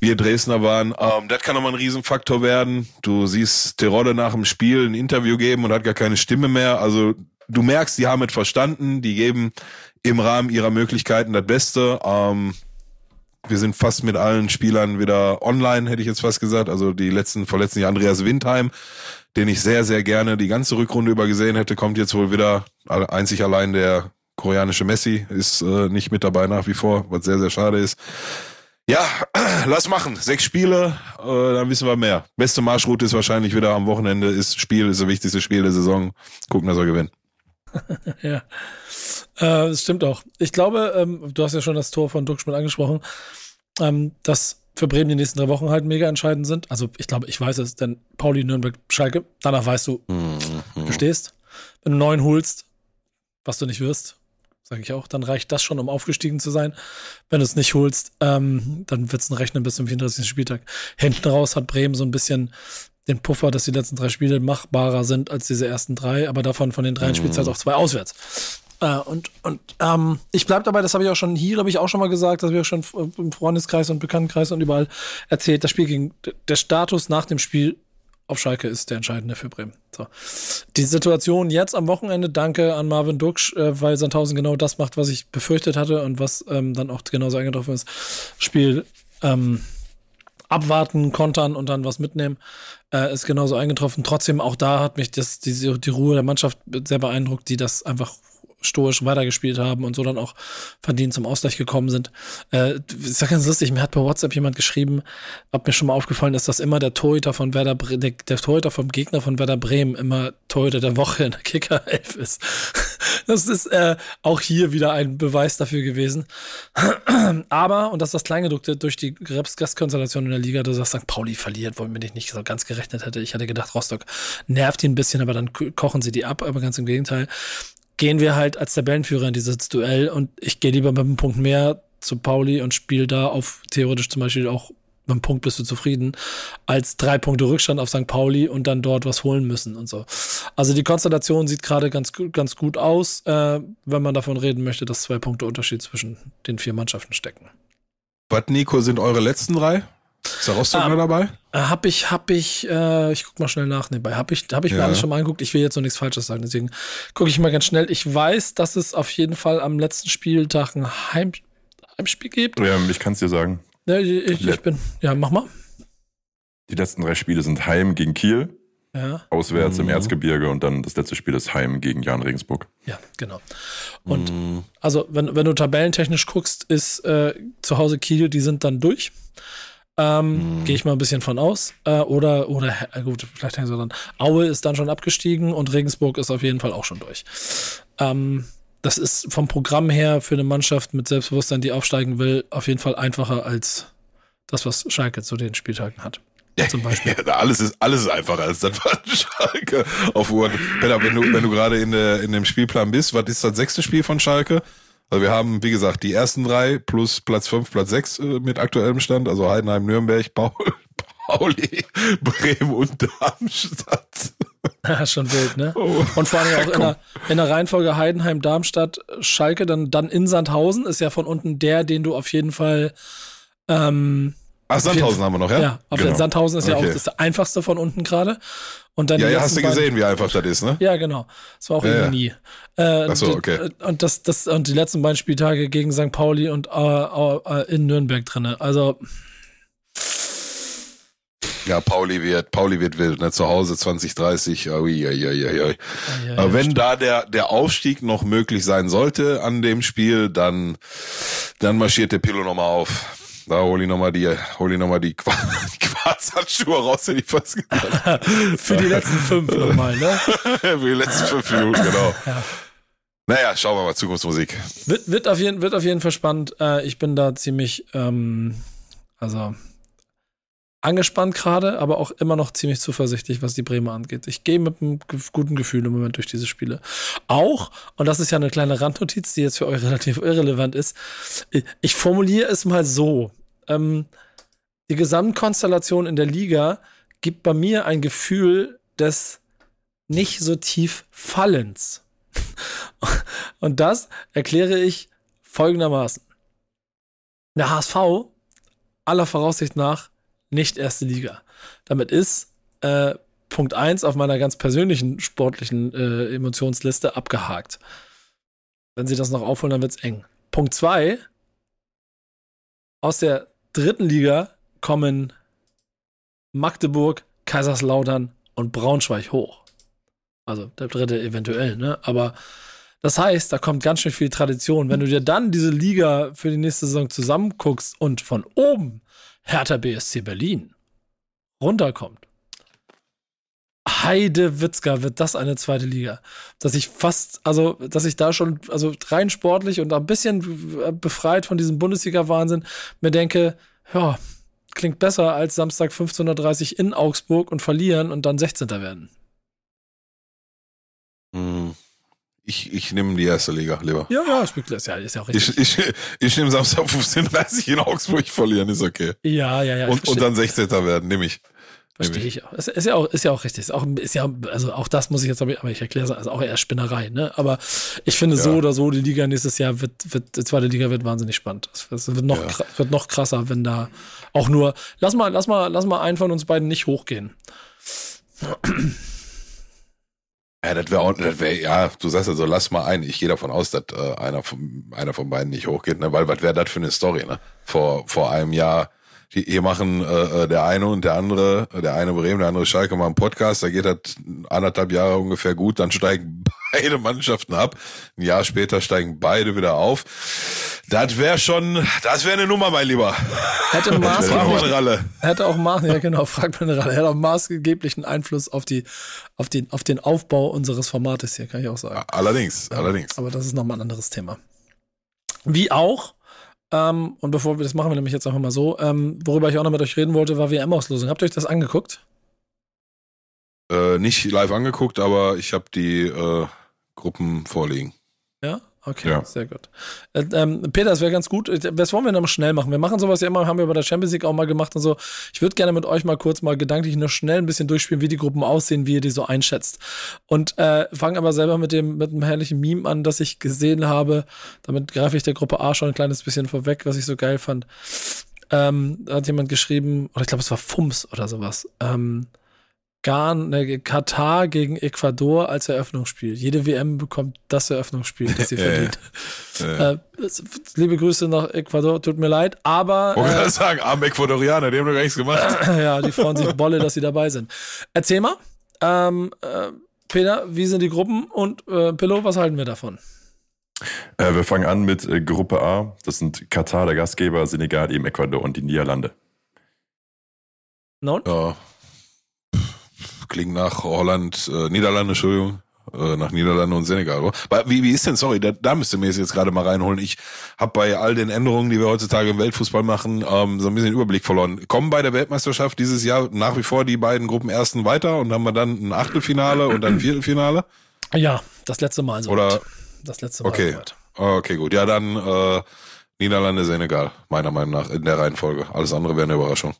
wir Dresdner waren. Ähm, das kann nochmal ein Riesenfaktor werden. Du siehst Terodde nach dem Spiel ein Interview geben und hat gar keine Stimme mehr. Also du merkst, die haben es verstanden. Die geben im Rahmen ihrer Möglichkeiten das Beste. Ähm, wir sind fast mit allen Spielern wieder online, hätte ich jetzt fast gesagt. Also die letzten, vorletzten Jahr Andreas Windheim, den ich sehr, sehr gerne die ganze Rückrunde über gesehen hätte, kommt jetzt wohl wieder. Einzig allein der koreanische Messi ist äh, nicht mit dabei nach wie vor, was sehr, sehr schade ist. Ja, [CLEARS THROAT] lass machen. Sechs Spiele, äh, dann wissen wir mehr. Beste Marschroute ist wahrscheinlich wieder am Wochenende. Ist Spiel, ist das wichtigste Spiel der Saison. Gucken, dass wir gewinnen. [LAUGHS] Ja. Äh, das stimmt auch. Ich glaube, ähm, du hast ja schon das Tor von Duxch mit angesprochen, ähm, dass für Bremen die nächsten drei Wochen halt mega entscheidend sind. Also ich glaube, ich weiß es, denn Pauli, Nürnberg, Schalke, danach weißt du, du stehst. Wenn du neun holst, was du nicht wirst, sage ich auch, dann reicht das schon, um aufgestiegen zu sein. Wenn du es nicht holst, ähm, dann wird es ein Rechnen bis zum 34. Spieltag. Hinten raus hat Bremen so ein bisschen den Puffer, dass die letzten drei Spiele machbarer sind als diese ersten drei, aber davon von den dreien spielst du halt auch zwei auswärts. Äh, und und ähm, ich bleib dabei, das habe ich auch schon hier, habe ich auch schon mal gesagt, das habe ich auch schon im Freundeskreis und Bekanntenkreis und überall erzählt, das Spiel gegen der Status nach dem Spiel auf Schalke ist der entscheidende für Bremen. So. Die Situation jetzt am Wochenende, danke an Marvin Duksch, äh, weil Sandhausen genau das macht, was ich befürchtet hatte und was ähm, dann auch genauso eingetroffen ist. Spiel ähm, abwarten, kontern und dann was mitnehmen, äh, ist genauso eingetroffen. Trotzdem, auch da hat mich das, die, die Ruhe der Mannschaft sehr beeindruckt, die das einfach stoisch weitergespielt haben und so dann auch verdient zum Ausgleich gekommen sind. Äh, ist ja ganz lustig, mir hat per WhatsApp jemand geschrieben, ob mir schon mal aufgefallen ist, dass immer der Torhüter von Werder Bre der, der Torhüter vom Gegner von Werder Bremen immer Torhüter der Woche in der Kicker 11 ist. [LAUGHS] Das ist äh, auch hier wieder ein Beweis dafür gewesen. [CLEARS THROAT] Aber, und das ist das Kleingedruckte, durch die Gastkonstellation in der Liga, dass St. Pauli verliert, womit ich nicht so ganz gerechnet hätte. Ich hatte gedacht, Rostock nervt ihn ein bisschen, aber dann kochen sie die ab, aber ganz im Gegenteil gehen wir halt als Tabellenführer in dieses Duell und ich gehe lieber mit einem Punkt mehr zu Pauli und spiele da auf theoretisch zum Beispiel auch mit einem Punkt bist du zufrieden, als drei Punkte Rückstand auf St. Pauli und dann dort was holen müssen und so. Also die Konstellation sieht gerade ganz, ganz gut aus, äh, wenn man davon reden möchte, dass zwei Punkte Unterschied zwischen den vier Mannschaften stecken. Was, Nico, sind eure letzten drei? Ist der Rostock ähm, noch dabei? Äh, hab ich, hab ich, äh, ich guck mal schnell nach nebenbei. Hab ich, hab ich ja. mir alles schon mal angeguckt. Ich will jetzt noch nichts Falsches sagen, deswegen gucke ich mal ganz schnell. Ich weiß, dass es auf jeden Fall am letzten Spieltag ein Heim, Heimspiel gibt. Ja, ich kann es dir sagen. Ja, ich, ich bin, ja, mach mal. Die letzten drei Spiele sind Heim gegen Kiel, ja. auswärts mhm. im Erzgebirge und dann das letzte Spiel ist Heim gegen Jan Regensburg. Ja, genau. Und mhm. also, wenn, wenn du tabellentechnisch guckst, ist äh, zu Hause Kiel, die sind dann durch. Ähm, mhm. Gehe ich mal ein bisschen von aus. Äh, oder, oder, äh, gut, vielleicht hängen sie dann. Aue ist dann schon abgestiegen und Regensburg ist auf jeden Fall auch schon durch. Ähm, das ist vom Programm her für eine Mannschaft mit Selbstbewusstsein, die aufsteigen will, auf jeden Fall einfacher als das, was Schalke zu den Spieltagen hat. Zum Beispiel. Ja, [LAUGHS] alles ist alles ist einfacher als das, was Schalke auf Uhr. Wenn du, wenn du gerade in, der, in dem Spielplan bist, was ist das sechste Spiel von Schalke? Also wir haben, wie gesagt, die ersten drei plus Platz fünf, Platz sechs äh, mit aktuellem Stand, also Heidenheim, Nürnberg, [LAUGHS] Paul, Pauli, Bremen und Darmstadt. Ja, [LAUGHS] schon wild, ne? Oh. Und vor allem auch in der, in der Reihenfolge Heidenheim, Darmstadt, Schalke, dann, dann in Sandhausen ist ja von unten der, den du auf jeden Fall ähm, Ach, Sandhausen haben wir noch, ja? Ja, auf genau. Sandhausen ist ja okay. auch das einfachste von unten gerade. Und dann ja, ja, hast du gesehen, wie einfach das ist, ne? Ja, genau. Das war auch ja, irgendwie nie. Äh, so, okay. Und das, das, und die letzten beiden Spieltage gegen St. Pauli und äh, äh, in Nürnberg drinne. Also. Ja, Pauli wird, Pauli wird wild, ne? Zu Hause 2030. Ui, ui, ui, ui. Ja, wenn da der, der Aufstieg noch möglich sein sollte an dem Spiel, dann, dann marschiert der Pillow nochmal auf. Da hol ich nochmal die, hol ich noch mal die, Qu [LAUGHS] die Quarzhandschuhe raus, hätte ich fast gesagt. [LAUGHS] Für die letzten fünf nochmal, ne? [LAUGHS] Für die letzten fünf Minuten, genau. Ja. Naja, schauen wir mal, Zukunftsmusik. Wird, wird, auf, jeden, wird auf jeden Fall spannend. Äh, ich bin da ziemlich, ähm, also angespannt gerade, aber auch immer noch ziemlich zuversichtlich, was die Bremer angeht. Ich gehe mit einem guten Gefühl im Moment durch diese Spiele. Auch, und das ist ja eine kleine Randnotiz, die jetzt für euch [LAUGHS] relativ irrelevant ist, ich formuliere es mal so ähm, die Gesamtkonstellation in der Liga gibt bei mir ein Gefühl des nicht so tief Fallens. [LAUGHS] Und das erkläre ich folgendermaßen. Der HSV, aller Voraussicht nach, nicht erste Liga. Damit ist äh, Punkt 1 auf meiner ganz persönlichen sportlichen äh, Emotionsliste abgehakt. Wenn sie das noch aufholen, dann wird es eng. Punkt 2, aus der dritten Liga kommen Magdeburg, Kaiserslautern und Braunschweig hoch. Also der dritte eventuell, ne? Aber das heißt, da kommt ganz schön viel Tradition. Wenn du dir dann diese Liga für die nächste Saison zusammenguckst und von oben Hertha BSC Berlin runterkommt, Heide Witzka wird das eine zweite Liga. Dass ich fast, also, dass ich da schon, also rein sportlich und ein bisschen befreit von diesem Bundesliga-Wahnsinn mir denke, ja, klingt besser als Samstag 15.30 Uhr in Augsburg und verlieren und dann 16. werden. Hm. Ich, ich nehme die erste Liga lieber. Ja, ja, ist ja, ist ja auch richtig. Ich, ich, ich nehme Samstag 15.30 Uhr in Augsburg verlieren, ist okay. Ja, ja, ja. Und, und dann 16. werden, nehme ich. Verstehe ich auch. Ist, ist, ja auch. ist ja auch richtig. Ist auch, ist ja, also auch das muss ich jetzt, aber ich erkläre es, also auch eher Spinnerei, ne? Aber ich finde ja. so oder so, die Liga nächstes Jahr wird, wird, die zweite Liga wird wahnsinnig spannend. Es wird noch, ja. wird noch krasser, wenn da auch nur, lass mal, lass mal, lass mal einen von uns beiden nicht hochgehen. Ja, das wäre auch, das wäre, ja, du sagst also, lass mal ein. Ich gehe davon aus, dass äh, einer, von, einer von beiden nicht hochgeht, ne? Weil was wäre das für eine Story, ne? Vor, vor einem Jahr, die, hier machen äh, äh der eine und der andere, der eine Bremen, der andere Schalke mal einen Podcast, da geht das anderthalb Jahre ungefähr gut, dann steigen [LAUGHS] beide Mannschaften ab. Ein Jahr später steigen beide wieder auf. Das wäre schon, das wäre eine Nummer, mein Lieber. Hätte maßgeblich, [LAUGHS] hätte auch Maß, ja genau, fragt man Ralle, hätte auch maßgeblichen Einfluss auf die, auf den, auf den Aufbau unseres Formates hier, kann ich auch sagen. Allerdings, ja, allerdings. Aber das ist nochmal ein anderes Thema. Wie auch, ähm, und bevor wir das machen wir nämlich jetzt einfach mal so, ähm, worüber ich auch noch mit euch reden wollte, war WM-Auslosung. Habt ihr euch das angeguckt? Äh, nicht live angeguckt, aber ich habe die äh, Gruppen vorliegen. Ja? Okay, ja. sehr gut. Äh, ähm, Peter, das wäre ganz gut. Das wollen wir noch schnell machen. Wir machen sowas ja immer, haben wir bei der Champions League auch mal gemacht und so. Ich würde gerne mit euch mal kurz mal gedanklich nur schnell ein bisschen durchspielen, wie die Gruppen aussehen, wie ihr die so einschätzt. Und äh, fange aber selber mit dem, mit dem herrlichen Meme an, das ich gesehen habe. Damit greife ich der Gruppe A schon ein kleines bisschen vorweg, was ich so geil fand. Ähm, da hat jemand geschrieben, oder ich glaube, es war Fums oder sowas. Ähm, Ghana, ne, Katar gegen Ecuador als Eröffnungsspiel. Jede WM bekommt das Eröffnungsspiel, das sie [LAUGHS] verdient. äh, liebe Grüße nach Ecuador, tut mir leid, aber. Ich äh, sagen, arme Ecuadorianer, die haben doch gar nichts gemacht. [CLEARS THROAT] ja, die freuen sich [LAUGHS] Bolle, dass sie dabei sind. Erzähl mal, ähm, äh, Peter, wie sind die Gruppen und äh, Pillow, was halten wir davon? Äh, wir fangen an mit äh, Gruppe A. Das sind Katar, der Gastgeber, Senegal, eben Ecuador und die Niederlande. Non? Ja, klingt nach Holland, äh, Niederlande, Entschuldigung, äh, nach Niederlande und Senegal. Oder? Wie, wie ist denn, sorry, da, da müsst ihr mir jetzt gerade mal reinholen. Ich habe bei all den Änderungen, die wir heutzutage im Weltfußball machen, ähm, so ein bisschen Überblick verloren. Kommen bei der Weltmeisterschaft dieses Jahr nach wie vor die beiden Gruppen ersten weiter und haben wir dann ein Achtelfinale und dann ein Viertelfinale? Ja, das letzte Mal so. Oder? Das letzte Mal. Okay. So okay, gut. Ja, dann äh, Niederlande, Senegal, meiner Meinung nach, in der Reihenfolge. Alles andere wäre eine Überraschung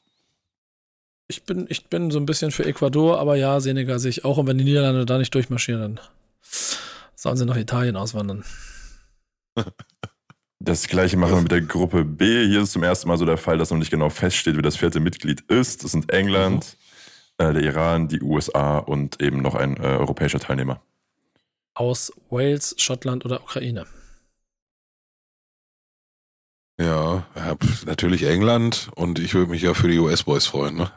ich bin, ich bin so ein bisschen für Ecuador, aber ja, Senegal sehe ich auch. Und wenn die Niederlande da nicht durchmarschieren, dann sollen sie nach Italien auswandern. [LAUGHS] Das gleiche machen wir mit der Gruppe B. Hier ist zum ersten Mal so der Fall, dass noch nicht genau feststeht, wie das vierte Mitglied ist. Das sind England, mhm. äh, der Iran, die USA und eben noch ein äh, europäischer Teilnehmer. Aus Wales, Schottland oder Ukraine. Ja, natürlich England und ich würde mich ja für die US-Boys freuen, ne?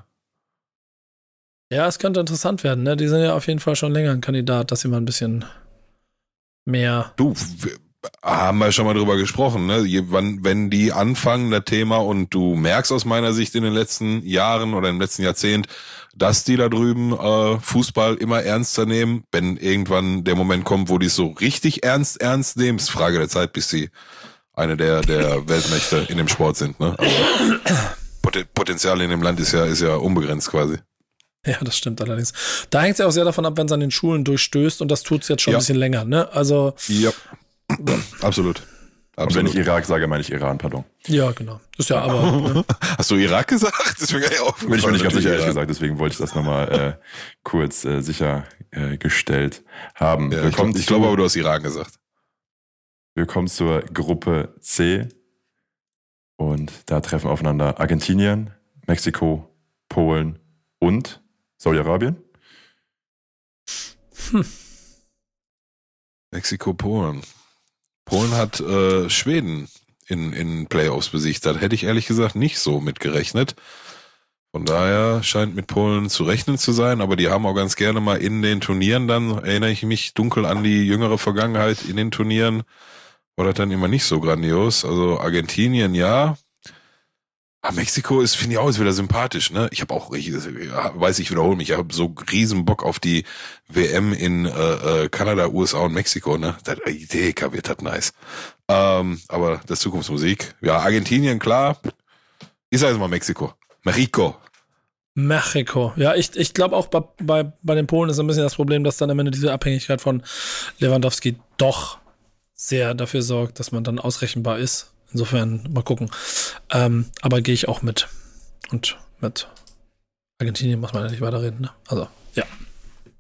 Ja, es könnte interessant werden, ne? Die sind ja auf jeden Fall schon länger ein Kandidat, dass sie mal ein bisschen mehr. Du, haben wir schon mal drüber gesprochen, ne? Wann, wenn die anfangen, das Thema, und du merkst aus meiner Sicht in den letzten Jahren oder im letzten Jahrzehnt, dass die da drüben äh, Fußball immer ernster nehmen, wenn irgendwann der Moment kommt, wo die es so richtig ernst, ernst nehmen, ist Frage der Zeit, bis sie eine der, der Weltmächte in dem Sport sind, ne? Also, Potenzial in dem Land ist ja, ist ja unbegrenzt quasi. [LAUGHS] Ja, das stimmt allerdings. Da hängt es ja auch sehr davon ab, wenn es an den Schulen durchstößt und das tut es jetzt schon ja. ein bisschen länger, ne? Also. Ja. Absolut. [CLEARS THROAT] Absolut. Und wenn ich Irak sage, meine ich Iran, pardon. Ja, genau. Ist ja aber. Ne? [LAUGHS] Hast du Irak gesagt? Nicht aufgefallen. Bin ich mir nicht ganz sicher, ehrlich gesagt, deswegen wollte ich das nochmal äh, kurz äh, sichergestellt äh, haben. Ja, ich glaube glaub aber, du hast Iran gesagt. Wir kommen zur Gruppe C. Und da treffen aufeinander Argentinien, Mexiko, Polen und Saudi-Arabien? Hm. Mexiko, Polen. Polen hat äh, Schweden in, in Playoffs besiegt. Da hätte ich ehrlich gesagt nicht so mitgerechnet. Von daher scheint mit Polen zu rechnen zu sein, aber die haben auch ganz gerne mal in den Turnieren dann, erinnere ich mich dunkel an die jüngere Vergangenheit, in den Turnieren war das dann immer nicht so grandios. Also Argentinien ja, Ah, Mexiko ist, finde ich auch, ist wieder sympathisch, ne? Ich habe auch, ich weiß ich wiederhole mich, ich habe so riesen Bock auf die WM in äh, äh, Kanada, USA und Mexiko, ne? Das Idee wird das nice. Ähm, aber das Zukunftsmusik. Ja, Argentinien, klar. Ich sage jetzt mal Mexiko. Mexiko. Mexiko. Ja, ich, ich glaube auch bei, bei, bei den Polen ist ein bisschen das Problem, dass dann am Ende diese Abhängigkeit von Lewandowski doch sehr dafür sorgt, dass man dann ausrechenbar ist Insofern mal gucken. Ähm, aber gehe ich auch mit. Und mit Argentinien muss man ja nicht weiterreden. Ne? Also, ja.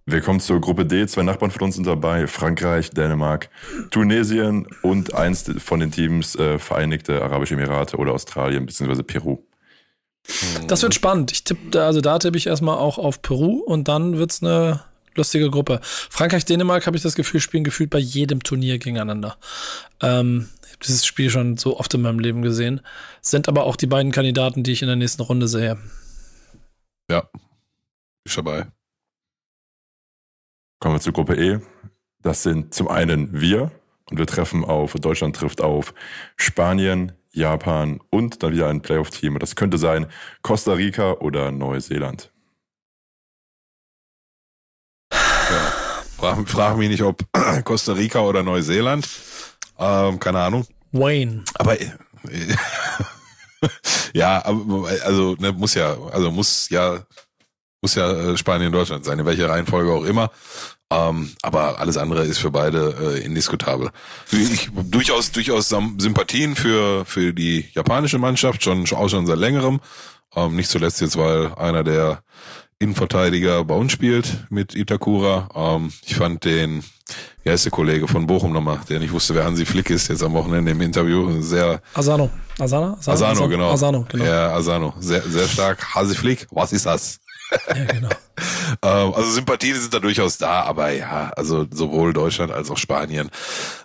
Willkommen zur Gruppe D. Zwei Nachbarn von uns sind dabei: Frankreich, Dänemark, Tunesien und eins von den Teams äh, Vereinigte Arabische Emirate oder Australien bzw. Peru. Das wird spannend. Ich tippe, also da tippe ich erstmal auch auf Peru und dann wird's eine lustige Gruppe. Frankreich, Dänemark habe ich das Gefühl, spielen gefühlt bei jedem Turnier gegeneinander. Ähm, dieses Spiel schon so oft in meinem Leben gesehen. Sind aber auch die beiden Kandidaten, die ich in der nächsten Runde sehe. Ja, ich dabei. Kommen wir zur Gruppe E. Das sind zum einen wir und wir treffen auf, Deutschland trifft auf Spanien, Japan und dann wieder ein Playoff-Team. Das könnte sein Costa Rica oder Neuseeland. Ja. Frag, frag mich nicht, ob [CLEARS THROAT] Costa Rica oder Neuseeland. Ähm, keine Ahnung. Wayne. Aber äh, [LAUGHS] ja, aber, also ne, muss ja, also muss ja, muss ja äh, Spanien Deutschland sein, in welcher Reihenfolge auch immer. Ähm, aber alles andere ist für beide äh, indiskutabel. Ich durchaus durchaus Sympathien für für die japanische Mannschaft schon auch schon seit längerem. Ähm, nicht zuletzt jetzt, weil einer der Innenverteidiger bei uns spielt mit Itakura. Ähm, ich fand den, wie heißt der Kollege von Bochum nochmal, der nicht wusste, wer Hansi Flick ist, jetzt am Wochenende im Interview, sehr... Asano. Asano? Asano, Asano, genau. Asano, genau. Ja, Asano. Sehr, sehr stark. Hansi Flick, was ist das? Ja, genau. [LAUGHS] ähm, also Sympathien sind da durchaus da, aber ja, also sowohl Deutschland als auch Spanien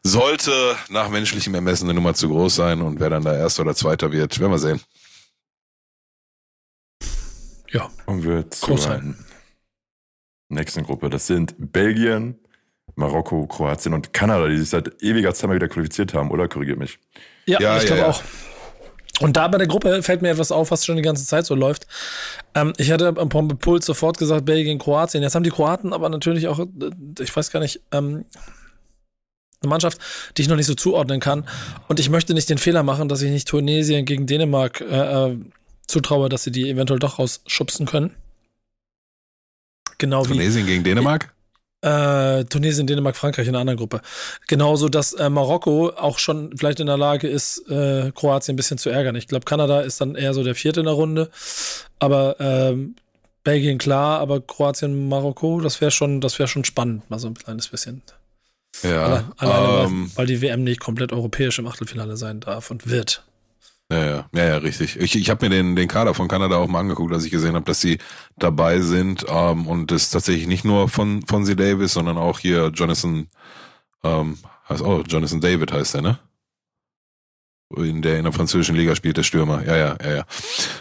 sollte nach menschlichem Ermessen eine Nummer zu groß sein und wer dann da Erster oder Zweiter wird, werden wir sehen. Ja. Und wir zur nächsten Gruppe. Das sind Belgien, Marokko, Kroatien und Kanada, die sich seit ewiger Zeit mal wieder qualifiziert haben, oder? Korrigiert mich. Ja, ja ich glaube ja. auch. Und da bei der Gruppe fällt mir etwas auf, was schon die ganze Zeit so läuft. Ähm, ich hatte am Puls sofort gesagt, Belgien, Kroatien. Jetzt haben die Kroaten aber natürlich auch, äh, ich weiß gar nicht, ähm, eine Mannschaft, die ich noch nicht so zuordnen kann. Und ich möchte nicht den Fehler machen, dass ich nicht Tunesien gegen Dänemark äh, äh zutraue, dass sie die eventuell doch rausschubsen können. Genau Tunesien wie, gegen Dänemark? Äh, Tunesien, Dänemark, Frankreich in einer anderen Gruppe. Genauso, dass äh, Marokko auch schon vielleicht in der Lage ist, äh, Kroatien ein bisschen zu ärgern. Ich glaube, Kanada ist dann eher so der vierte in der Runde. Aber ähm, Belgien klar, aber Kroatien, Marokko, das wäre schon, das wäre schon spannend, mal so ein kleines bisschen. Ja. Allein, alleine, ähm, weil, weil die WM nicht komplett europäisch im Achtelfinale sein darf und wird. Ja, ja, ja, ja richtig. Ich, ich habe mir den, den Kader von Kanada auch mal angeguckt, als ich gesehen habe, dass sie dabei sind. Ähm, und das tatsächlich nicht nur von, von C. Davis, sondern auch hier Jonathan, ähm, heißt, oh, Jonathan David heißt er, ne? In der in der französischen Liga spielt der Stürmer. Ja, ja, ja, ja.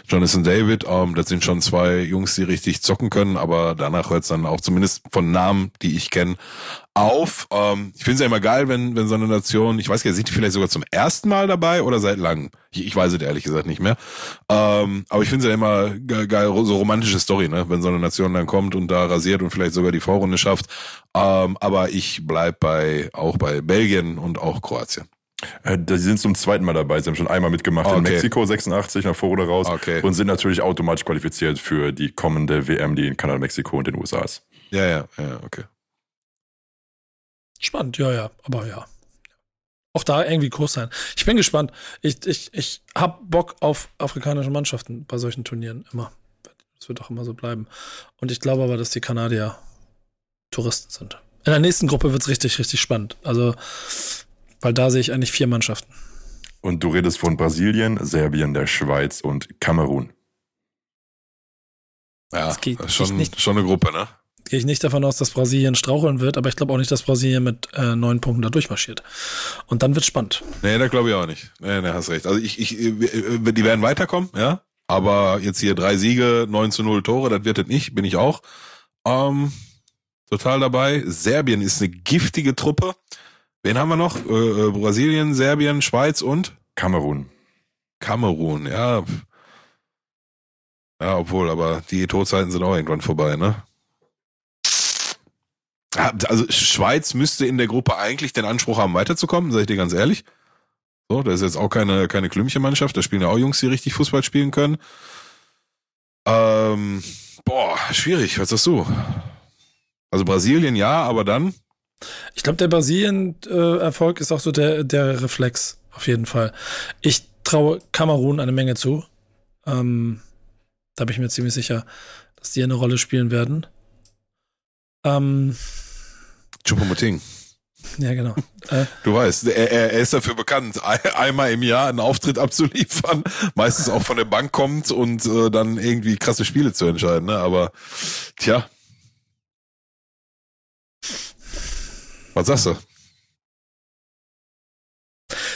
Jonathan David, ähm, das sind schon zwei Jungs, die richtig zocken können, aber danach hört es dann auch zumindest von Namen, die ich kenne, auf. Ähm, ich finde es ja immer geil, wenn, wenn so eine Nation, ich weiß gar nicht, sind die vielleicht sogar zum ersten Mal dabei oder seit langem? Ich, ich weiß es ehrlich gesagt nicht mehr. Ähm, aber ich finde es ja immer geil, so romantische Story, ne? wenn so eine Nation dann kommt und da rasiert und vielleicht sogar die Vorrunde schafft. Ähm, aber ich bleib bei auch bei Belgien und auch Kroatien. Äh, die sind zum zweiten Mal dabei. Sie haben schon einmal mitgemacht okay. in Mexiko 86 nach Vorrunde raus okay. und sind natürlich automatisch qualifiziert für die kommende WM, die in Kanada, Mexiko und den USA ist. Ja, ja, ja, okay. Spannend, ja, ja, aber ja. Auch da irgendwie Kurs sein. Ich bin gespannt. Ich, ich, ich hab Bock auf afrikanische Mannschaften bei solchen Turnieren immer. Das wird auch immer so bleiben. Und ich glaube aber, dass die Kanadier Touristen sind. In der nächsten Gruppe wird es richtig, richtig spannend. Also, weil da sehe ich eigentlich vier Mannschaften. Und du redest von Brasilien, Serbien, der Schweiz und Kamerun. Ja, das geht, schon, nicht, schon eine Gruppe, ne? gehe ich nicht davon aus, dass Brasilien straucheln wird, aber ich glaube auch nicht, dass Brasilien mit äh, neun Punkten da durchmarschiert. Und dann wird spannend. Nee, da glaube ich auch nicht. Nee, nee, hast recht. Also ich, ich, äh, die werden weiterkommen, ja. Aber jetzt hier drei Siege, 9 zu 0 Tore, das wird es nicht, bin ich auch. Ähm, total dabei. Serbien ist eine giftige Truppe. Wen haben wir noch? Äh, äh Brasilien, Serbien, Schweiz und? Kamerun. Kamerun, ja. Ja, obwohl, aber die Todzeiten sind auch irgendwann vorbei, ne? Also Schweiz müsste in der Gruppe eigentlich den Anspruch haben, weiterzukommen, sage ich dir ganz ehrlich. So, da ist jetzt auch keine, keine Klümpchenmannschaft, da spielen ja auch Jungs, die richtig Fußball spielen können. Ähm, boah, schwierig, was sagst du? Also Brasilien ja, aber dann? Ich glaube, der Brasilien-Erfolg ist auch so der, der Reflex, auf jeden Fall. Ich traue Kamerun eine Menge zu. Ähm, da bin ich mir ziemlich sicher, dass die eine Rolle spielen werden. Ähm, Chupomoting. Ja, genau. Äh, [LAUGHS] du weißt, er, er, ist dafür bekannt, einmal im Jahr einen Auftritt abzuliefern, meistens auch von der Bank kommt und äh, dann irgendwie krasse Spiele zu entscheiden. Ne? Aber tja. Was sagst du?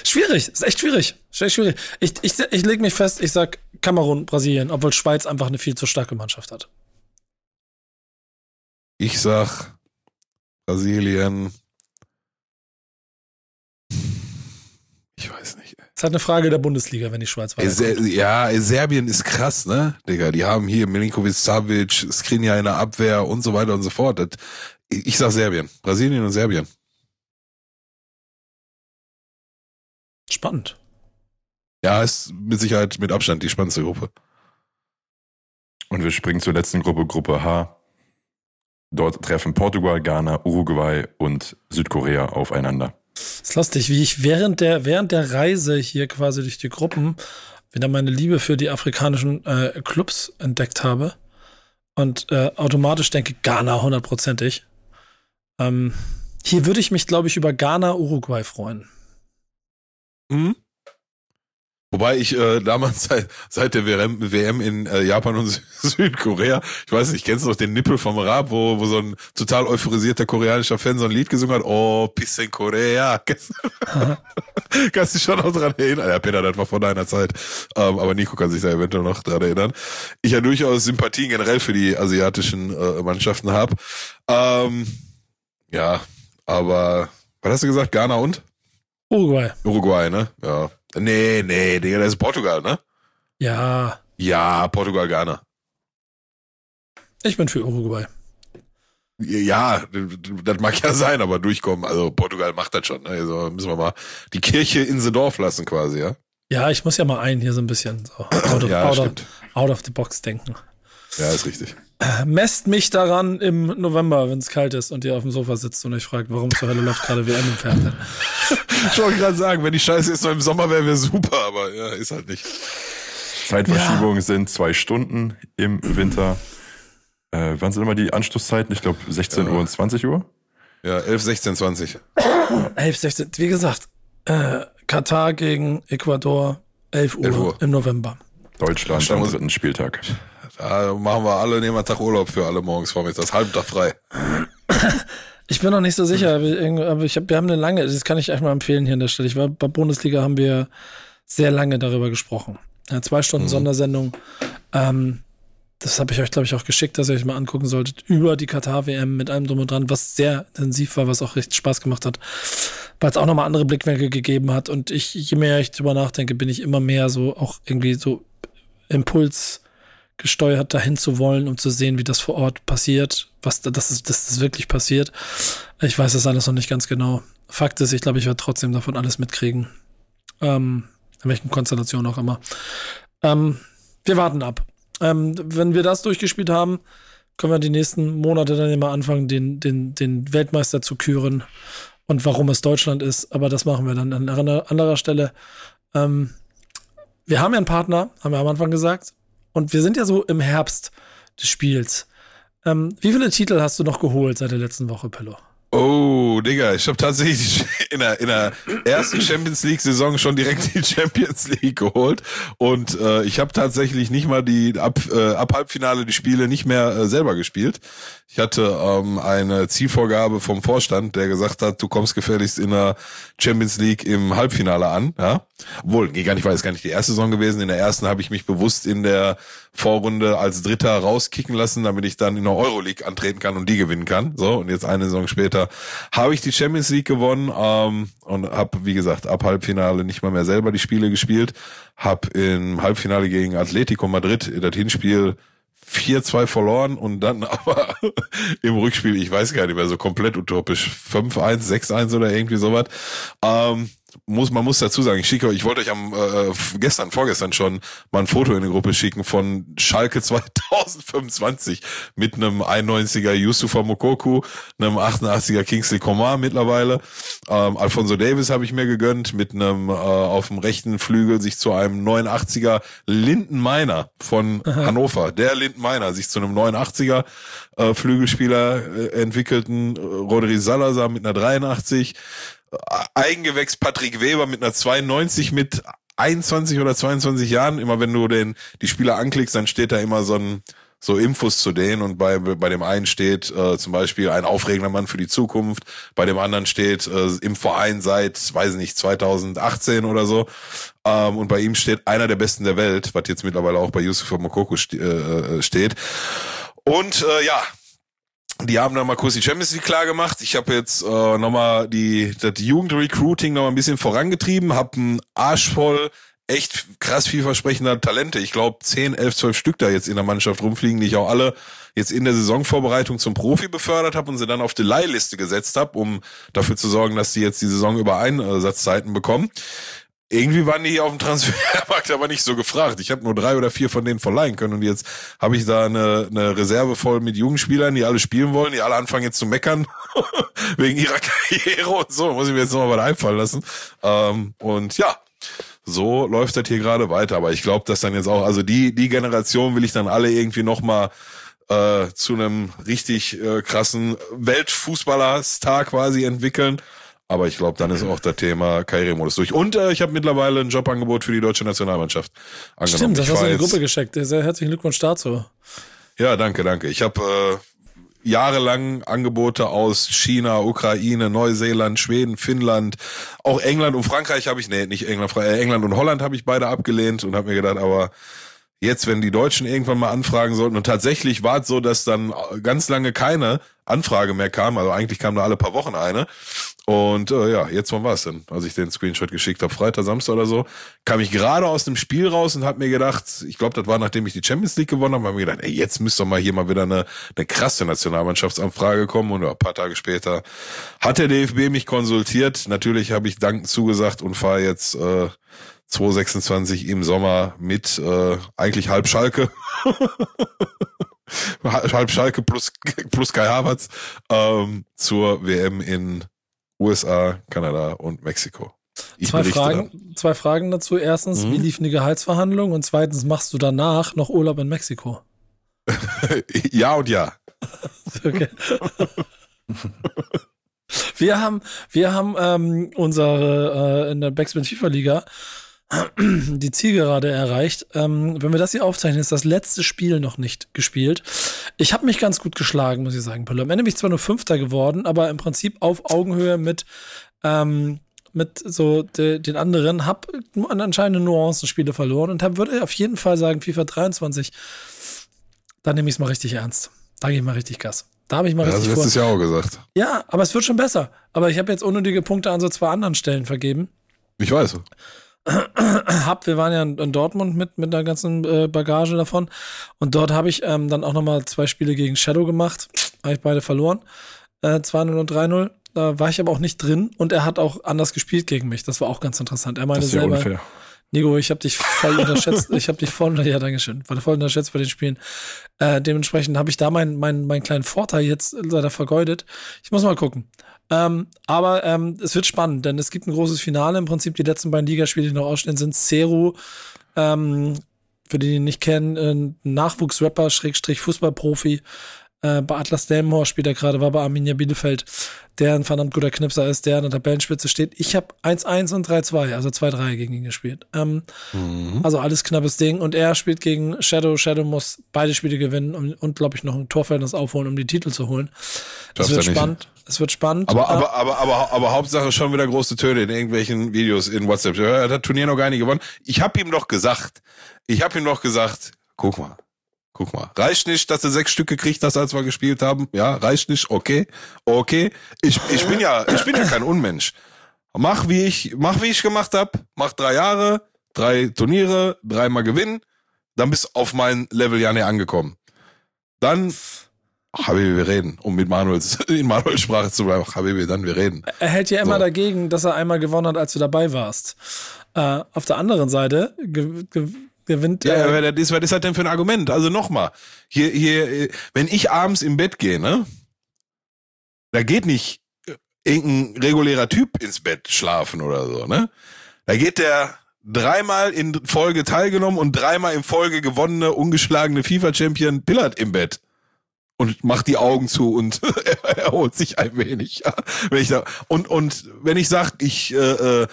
Schwierig, ist echt schwierig. Ist echt schwierig. Ich, ich, ich lege mich fest, ich sag Kamerun, Brasilien, obwohl Schweiz einfach eine viel zu starke Mannschaft hat. Ich sag Brasilien. Ich weiß nicht. Es ist halt eine Frage der Bundesliga, wenn die Schweiz weiterkommt. Ja, Serbien ist krass, ne? Digga, die haben hier Milinkovic, Savic, Skriniar in der Abwehr und so weiter und so fort. Das, ich sag Serbien. Brasilien und Serbien. Spannend. Ja, ist mit Sicherheit mit Abstand die spannendste Gruppe. Und wir springen zur letzten Gruppe, Gruppe H. Dort treffen Portugal, Ghana, Uruguay und Südkorea aufeinander. Das ist lustig, wie ich während der, während der Reise hier quasi durch die Gruppen wieder meine Liebe für die afrikanischen äh, Clubs entdeckt habe. Und äh, automatisch denke, Ghana hundertprozentig. Ähm, hier würde ich mich, glaube ich, über Ghana, Uruguay freuen. Mhm. Wobei ich äh, damals [LAUGHS] seit, seit der WM, WM in äh, Japan und [LAUGHS] Südkorea, ich weiß nicht, kennst du noch den Nippel vom Rab, wo, wo so ein total euphorisierter koreanischer Fan so ein Lied gesungen hat, oh, Peace in Korea. [LAUGHS] Kannst du dich schon noch dran erinnern? Ja, Peter, das war vor deiner Zeit. Ähm, aber Nico kann sich da eventuell noch dran erinnern. Ich ja durchaus Sympathien generell für die asiatischen äh, Mannschaften habe. Ähm, ja, aber was hast du gesagt? Ghana und? Uruguay. Uruguay, ne? Ja. Nee, nee, Digga, das ist Portugal, ne? Ja. Ja, Portugal, Ghana. Ich bin für Uruguay. Ja, das mag ja sein, aber durchkommen. Also Portugal macht das schon. Ne? Also müssen wir mal die Kirche in the Dorf lassen quasi, ja? Ja, ich muss ja mal ein hier so ein bisschen so [CLEARS THROAT] out of, ja, out, of, out of the box denken. Ja, ist richtig. Messt mich daran im November, wenn es kalt ist und ihr auf dem Sofa sitzt und euch fragt, warum zur Hölle läuft gerade WM im Fernsehen. [LAUGHS] ich wollte gerade sagen, wenn die Scheiße jetzt noch im Sommer wäre, wäre super, aber ja, ist halt nicht. Zeitverschiebungen ja. sind zwei Stunden im Winter. Äh, wann sind immer die Anstoßzeiten? Ich glaube 16 ja. Uhr und 20 Uhr. Ja, 11, 16, 20. 11, 16. Wie gesagt, äh, Katar gegen Ecuador, 11 Uhr, 11 Uhr. im November. Deutschland am dritten Spieltag. Da machen wir alle, nehmen wir einen Tag Urlaub für alle morgens vormittags, Halbtag frei. [COUGHS] Ich bin noch nicht so sicher, aber ich hab, wir haben eine lange, das kann ich echt mal empfehlen hier an der Stelle. Ich war bei Bundesliga haben wir sehr lange darüber gesprochen. Ja, zwei Stunden mhm. Sondersendung. Ähm, das habe ich euch, glaube ich, auch geschickt, dass ihr euch mal angucken solltet, über die Katar-WM mit allem drum und dran, was sehr intensiv war, was auch richtig Spaß gemacht hat, weil es auch nochmal andere Blickwinkel gegeben hat. Und ich, je mehr ich drüber nachdenke, bin ich immer mehr so auch irgendwie so Impuls gesteuert, dahin zu wollen, um zu sehen, wie das vor Ort passiert, was das ist, das ist wirklich passiert. Ich weiß das alles noch nicht ganz genau. Fakt ist, ich glaube, ich werde trotzdem davon alles mitkriegen. Ähm, in welchen Konstellationen auch immer. Ähm, wir warten ab. Ähm, wenn wir das durchgespielt haben, können wir die nächsten Monate dann immer anfangen, den, den, den Weltmeister zu küren und warum es Deutschland ist. Aber das machen wir dann an anderer Stelle. Ähm, wir haben ja einen Partner, haben wir am Anfang gesagt. Und wir sind ja so im Herbst des Spiels. Ähm, wie viele Titel hast du noch geholt seit der letzten Woche, Pillow? Oh, Digga, ich habe tatsächlich in der, in der ersten Champions League-Saison schon direkt die Champions League geholt. Und äh, ich habe tatsächlich nicht mal die ab, äh, ab Halbfinale die Spiele nicht mehr äh, selber gespielt. Ich hatte ähm, eine Zielvorgabe vom Vorstand, der gesagt hat, du kommst gefährlichst in der Champions League im Halbfinale an. Ja? Obwohl, gar nicht, war jetzt gar nicht die erste Saison gewesen. In der ersten habe ich mich bewusst in der Vorrunde als Dritter rauskicken lassen, damit ich dann in der Euroleague antreten kann und die gewinnen kann. So, und jetzt eine Saison später habe ich die Champions League gewonnen ähm, und habe, wie gesagt, ab Halbfinale nicht mal mehr selber die Spiele gespielt. Hab im Halbfinale gegen Atletico Madrid das Hinspiel 4-2 verloren und dann [LAUGHS] aber im Rückspiel, ich weiß gar nicht mehr, so komplett utopisch, 5-1, 6-1 oder irgendwie sowas. Ähm, muss, man muss dazu sagen, ich schicke euch, ich wollte euch am äh, gestern, vorgestern schon mal ein Foto in die Gruppe schicken von Schalke [LAUGHS] 2025 mit einem 91er Yusufa Mokoku, einem 88er Kingsley Coman mittlerweile. Ähm, Alfonso Davis habe ich mir gegönnt mit einem äh, auf dem rechten Flügel sich zu einem 89er Linden Meiner von Aha. Hannover. Der Linden Meiner sich zu einem 89er äh, Flügelspieler äh, entwickelten Rodri Salazar mit einer 83 Eigengewächs Patrick Weber mit einer 92 mit 21 oder 22 Jahren. Immer wenn du den, die Spieler anklickst, dann steht da immer so ein, so Infos zu denen und bei, bei dem einen steht äh, zum Beispiel ein aufregender Mann für die Zukunft, bei dem anderen steht äh, im Verein seit, weiß nicht, 2018 oder so ähm, und bei ihm steht einer der Besten der Welt, was jetzt mittlerweile auch bei Yusuf Mokoko ste äh, äh, steht. Und äh, ja, die haben dann mal kurz die Champions League klar gemacht. Ich habe jetzt äh, nochmal die das Jugendrecruiting noch mal ein bisschen vorangetrieben, habe einen Arsch voll echt krass vielversprechender Talente. Ich glaube 10, 11, 12 Stück da jetzt in der Mannschaft rumfliegen, die ich auch alle jetzt in der Saisonvorbereitung zum Profi befördert habe und sie dann auf die Leihliste gesetzt habe, um dafür zu sorgen, dass die jetzt die Saison über Einsatzzeiten bekommen. Irgendwie waren die auf dem Transfermarkt [LAUGHS] aber nicht so gefragt. Ich habe nur drei oder vier von denen verleihen können und jetzt habe ich da eine, eine Reserve voll mit jungen Spielern, die alle spielen wollen, die alle anfangen jetzt zu meckern [LAUGHS] wegen ihrer Karriere und so. Muss ich mir jetzt nochmal was einfallen lassen. Ähm, und ja, so läuft das hier gerade weiter. Aber ich glaube, dass dann jetzt auch, also die, die Generation will ich dann alle irgendwie nochmal äh, zu einem richtig äh, krassen Weltfußballer-Star quasi entwickeln. Aber ich glaube, dann ist auch das Thema Karrieremodus durch. Und äh, ich habe mittlerweile ein Jobangebot für die deutsche Nationalmannschaft angenommen. Stimmt, das ich hast du in die Gruppe geschickt. Sehr herzlichen Glückwunsch dazu. Ja, danke, danke. Ich habe äh, jahrelang Angebote aus China, Ukraine, Neuseeland, Schweden, Finnland, auch England und Frankreich habe ich, nee, nicht England, äh, England und Holland habe ich beide abgelehnt und habe mir gedacht, aber jetzt, wenn die Deutschen irgendwann mal anfragen sollten, und tatsächlich war es so, dass dann ganz lange keine Anfrage mehr kam, also eigentlich kam da alle paar Wochen eine. Und äh, ja, jetzt wann war es denn, als ich den Screenshot geschickt habe, Freitag, Samstag oder so, kam ich gerade aus dem Spiel raus und habe mir gedacht, ich glaube, das war nachdem ich die Champions League gewonnen habe, habe mir gedacht, ey, jetzt müsste doch mal hier mal wieder eine, eine krasse Nationalmannschaftsanfrage kommen. Und ein paar Tage später hat der DFB mich konsultiert. Natürlich habe ich dankend zugesagt und fahre jetzt äh, 2026 im Sommer mit äh, eigentlich halb Schalke. [LAUGHS] halb Schalke plus, plus Kai Havertz ähm, zur WM in USA, Kanada und Mexiko. Ich zwei Fragen, zwei Fragen dazu. Erstens, mhm. wie liefen die Gehaltsverhandlungen? Und zweitens, machst du danach noch Urlaub in Mexiko? [LAUGHS] ja und ja. [LAUGHS] okay. wir haben, wir haben ähm, unsere äh, in der Backspin FIFA Liga [CLEARS THROAT] die Zielgerade erreicht. Ähm, wenn wir das hier aufzeichnen, ist das letzte Spiel noch nicht gespielt. Ich habe mich ganz gut geschlagen, muss ich sagen, Pille. Am Ende bin ich zwar nur Fünfter geworden, aber im Prinzip auf Augenhöhe mit, ähm, mit so de, den anderen, hab anscheinend Nuancenspiele verloren und hab, würde auf jeden Fall sagen, FIFA 23, da nehme ich es mal richtig ernst. Da gehe ich mal richtig Gas. Da habe ich mal ja, richtig Das letztes Jahr auch gesagt. Ja, aber es wird schon besser. Aber ich habe jetzt unnötige Punkte an so zwei anderen Stellen vergeben. Ich weiß [CLEARS THROAT] hab, wir waren ja in, Dortmund mit, mit der ganzen äh, Bagage davon. Und dort habe ich ähm, dann auch nochmal zwei Spiele gegen Shadow gemacht. Habe ich beide verloren. Äh, 2-0 und 3-0. Da war ich aber auch nicht drin und er hat auch anders gespielt gegen mich. Das war auch ganz interessant. Er meinte das ist selber, unfair. Nico, ich habe dich voll unterschätzt. [LAUGHS] ich habe dich voll, ja, danke schön, war voll unterschätzt bei den Spielen. Äh, dementsprechend habe ich da meinen mein, mein kleinen Vorteil jetzt leider vergeudet. Ich muss mal gucken. Ähm, aber ähm, es wird spannend, denn es gibt ein großes Finale. Im Prinzip die letzten beiden Ligaspiele, die noch ausstehen, sind Ceru, ähm, für die, die ihn nicht kennen, ein Nachwuchsrapper, Schrägstrich Fußballprofi. Äh, bei Atlas Delmor spielt er gerade, war bei Arminia Bielefeld, der ein verdammt guter Knipser ist, der an der Tabellenspitze steht. Ich habe 1-1 und 3-2, also 2-3 gegen ihn gespielt. Ähm, mhm. Also alles knappes Ding. Und er spielt gegen Shadow. Shadow muss beide Spiele gewinnen und, und glaube ich, noch ein Torverhältnis aufholen, um die Titel zu holen. Das wird spannend. Es wird spannend. Aber, aber, aber, aber, aber Hauptsache schon wieder große Töne in irgendwelchen Videos in WhatsApp. Er hat das Turnier noch gar nicht gewonnen. Ich habe ihm doch gesagt, ich habe ihm doch gesagt, guck mal, guck mal, reicht nicht, dass du sechs Stück gekriegt hast, als wir gespielt haben. Ja, reicht nicht, okay, okay. Ich, ich bin ja, ich bin ja kein Unmensch. Mach wie ich, mach wie ich gemacht hab. Mach drei Jahre, drei Turniere, dreimal gewinnen. Dann bist du auf mein Level ja nicht angekommen. Dann Habibi, wir reden. Um mit Manuels, [LAUGHS] in Manuels Sprache zu bleiben. Habibi, dann wir reden. Er hält ja immer So. dagegen, dass er einmal gewonnen hat, als du dabei warst. Äh, auf der anderen Seite gewinnt Ja, er. aber das, was ist das denn für ein Argument? Also nochmal, hier, hier, äh, wenn ich abends im Bett gehe, ne, da geht nicht äh, irgendein regulärer Typ ins Bett schlafen oder so, ne? Da geht der dreimal in Folge teilgenommen und dreimal in Folge gewonnene, ungeschlagene FIFA-Champion Pillard im Bett. Und macht die Augen zu und [LAUGHS] er erholt sich ein wenig. Ja. Wenn ich da, und, und wenn ich sage, ich äh, äh,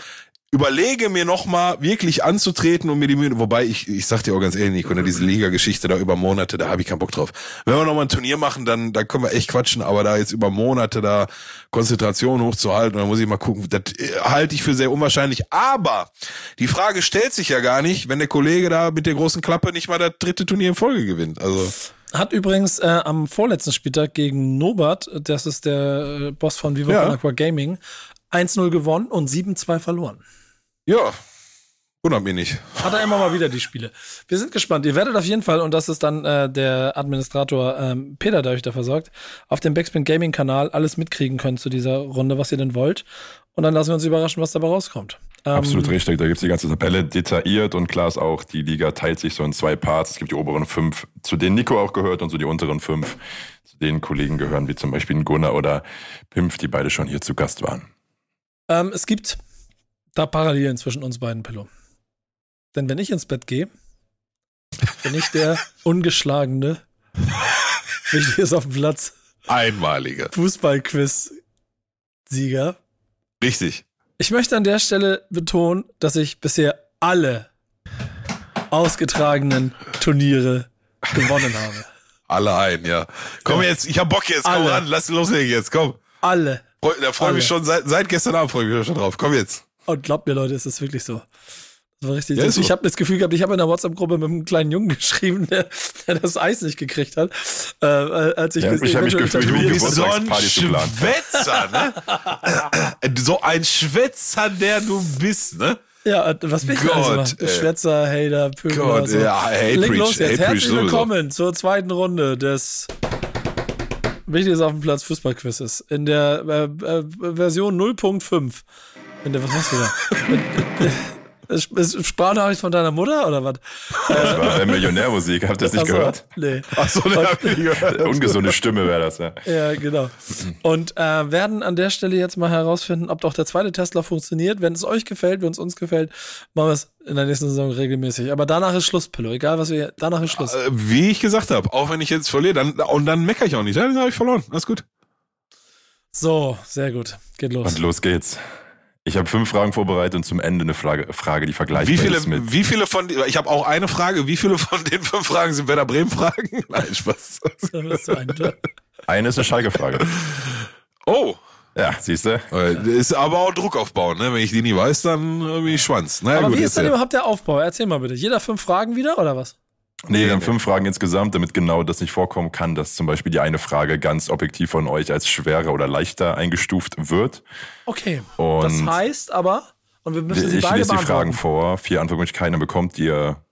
überlege mir nochmal wirklich anzutreten und mir die Mühe, wobei ich, ich sag dir auch ganz ehrlich, Nico, ne, diese Liga-Geschichte da über Monate, da habe ich keinen Bock drauf. Wenn wir nochmal ein Turnier machen, dann, dann können wir echt quatschen, aber da jetzt über Monate da Konzentration hochzuhalten, dann muss ich mal gucken, das äh, halte ich für sehr unwahrscheinlich. Aber die Frage stellt sich ja gar nicht, wenn der Kollege da mit der großen Klappe nicht mal das dritte Turnier in Folge gewinnt. Also, Hat übrigens äh, am vorletzten Spieltag gegen Norbert, das ist der äh, Boss von Viva Ja. Aqua Gaming, 1-0 gewonnen und 7-2 verloren. Ja, wundert mich nicht. Hat er immer mal wieder die Spiele. Wir sind gespannt. Ihr werdet auf jeden Fall, und das ist dann äh, der Administrator ähm, Peter, der euch dafür sorgt, auf dem Backspin Gaming Kanal alles mitkriegen können zu dieser Runde, was ihr denn wollt. Und dann lassen wir uns überraschen, was dabei rauskommt. Ähm, Absolut richtig. Da gibt's die ganze Tabelle detailliert und klar ist auch, die Liga teilt sich so in zwei Parts. Es gibt die oberen fünf, zu denen Nico auch gehört, und so die unteren fünf, zu denen Kollegen gehören, wie zum Beispiel Gunnar oder Pimpf, die beide schon hier zu Gast waren. Ähm, es gibt da Parallelen zwischen uns beiden, Pillow. Denn wenn ich ins Bett gehe, bin ich der ungeschlagene, wichtig ist auf dem Platz, Einmalige. Fußballquiz-Sieger. Richtig. Ich möchte an der Stelle betonen, dass ich bisher alle ausgetragenen Turniere gewonnen habe. Alle ein, ja. Komm jetzt, ich hab Bock jetzt, komm Alle. ran, lass loslegen jetzt, komm. Alle. Da freue ich mich schon, seit, seit gestern Abend freue ich mich schon drauf. Komm jetzt. Und glaubt mir, Leute, es ist wirklich so. Das war richtig. Ja, so. ich habe das Gefühl gehabt, ich habe in der WhatsApp-Gruppe mit einem kleinen Jungen [LAUGHS] geschrieben, der, der das Eis nicht gekriegt hat. Äh, als ich, Ja, ich hab mich gefühlt, tätowiert du bist wurde. so ein. Schwätzer, ne? [LAUGHS] so ein Schwätzer, der du bist, ne? Ja, was bin ich Gott, also? Schwätzer, Hater, Pöbel. Gott, also. ja, Hate Leg Preach, los jetzt. Preach Herzlich sowieso. willkommen zur zweiten Runde des Wichtiges auf dem Platz Fußballquizzes. In der äh, äh, Version 0.5. Der, was machst du da? Ist, Sprachnachricht von deiner Mutter oder was? Das war bei Millionärmusik, habt ihr das nicht Ach so, gehört? Nee. Achso, ne, hab ich gehört. [LAUGHS] Ungesunde Stimme wäre das, ja. Ja, genau. Und äh, werden an der Stelle jetzt mal herausfinden, ob doch der zweite Tesla funktioniert. Wenn es euch gefällt, wenn es uns gefällt, machen wir es in der nächsten Saison regelmäßig. Aber danach ist Schluss, Pillow. Egal, was wir. Danach ist Schluss. Äh, Wie ich gesagt habe, auch wenn ich jetzt verliere, dann, und dann meckere ich auch nicht. Dann habe ich verloren. Alles gut. So, sehr gut. Geht los. Und los geht's. Ich habe fünf Fragen vorbereitet und zum Ende eine Frage, Frage die vergleichbar Wie viele, ist mit. wie viele von, ich habe auch eine Frage, wie viele von den fünf Fragen sind Werder Bremen Fragen? [LAUGHS] Nein, Spaß. Eine ist eine Schalke-Frage. Oh, Ja, siehst du? äh, ist aber auch Druck aufbauen, ne? Wenn ich die nie weiß, dann ich Schwanz. Naja, Aber gut, wie ist denn überhaupt der Aufbau? Erzähl mal bitte. Jeder fünf Fragen wieder oder was? Nee, wir haben nee. fünf Fragen insgesamt, damit genau das nicht vorkommen kann, dass zum Beispiel die eine Frage ganz objektiv von euch als schwerer oder leichter eingestuft wird. Okay. Und das heißt aber, und wir müssen sie ich beide lese die. Fragen vor, vier Antwortmöglichkeiten, dann bekommt ihr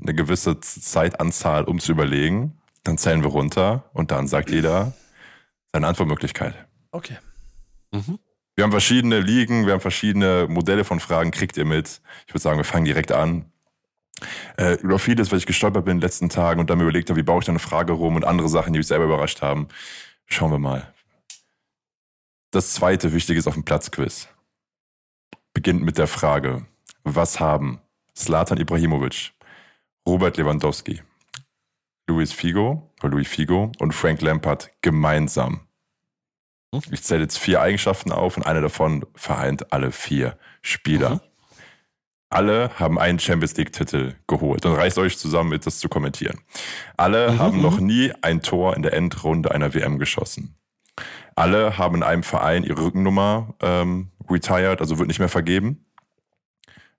eine gewisse Zeitanzahl, um zu überlegen. Dann zählen wir runter und dann sagt jeder seine Antwortmöglichkeit. Okay. Wir haben verschiedene Ligen, wir haben verschiedene Modelle von Fragen, kriegt ihr mit. Ich würde sagen, wir fangen direkt an. Äh, über vieles, was ich gestolpert bin in den letzten Tagen und dann mir überlegt habe, wie baue ich da eine Frage rum und andere Sachen, die mich selber überrascht haben. Schauen wir mal. Das zweite Wichtige ist auf dem Platzquiz. Beginnt mit der Frage, was haben Zlatan Ibrahimovic, Robert Lewandowski, Luis Figo, oder Louis Figo und Frank Lampard gemeinsam? Ich zähle jetzt vier Eigenschaften auf und eine davon vereint alle vier Spieler. Mhm. Alle haben einen Champions League-Titel geholt und reißt euch zusammen, mit das zu kommentieren. Alle Mhm, haben mhm. noch nie ein Tor in der Endrunde einer WM geschossen. Alle haben in einem Verein ihre Rückennummer ähm, retired, also wird nicht mehr vergeben.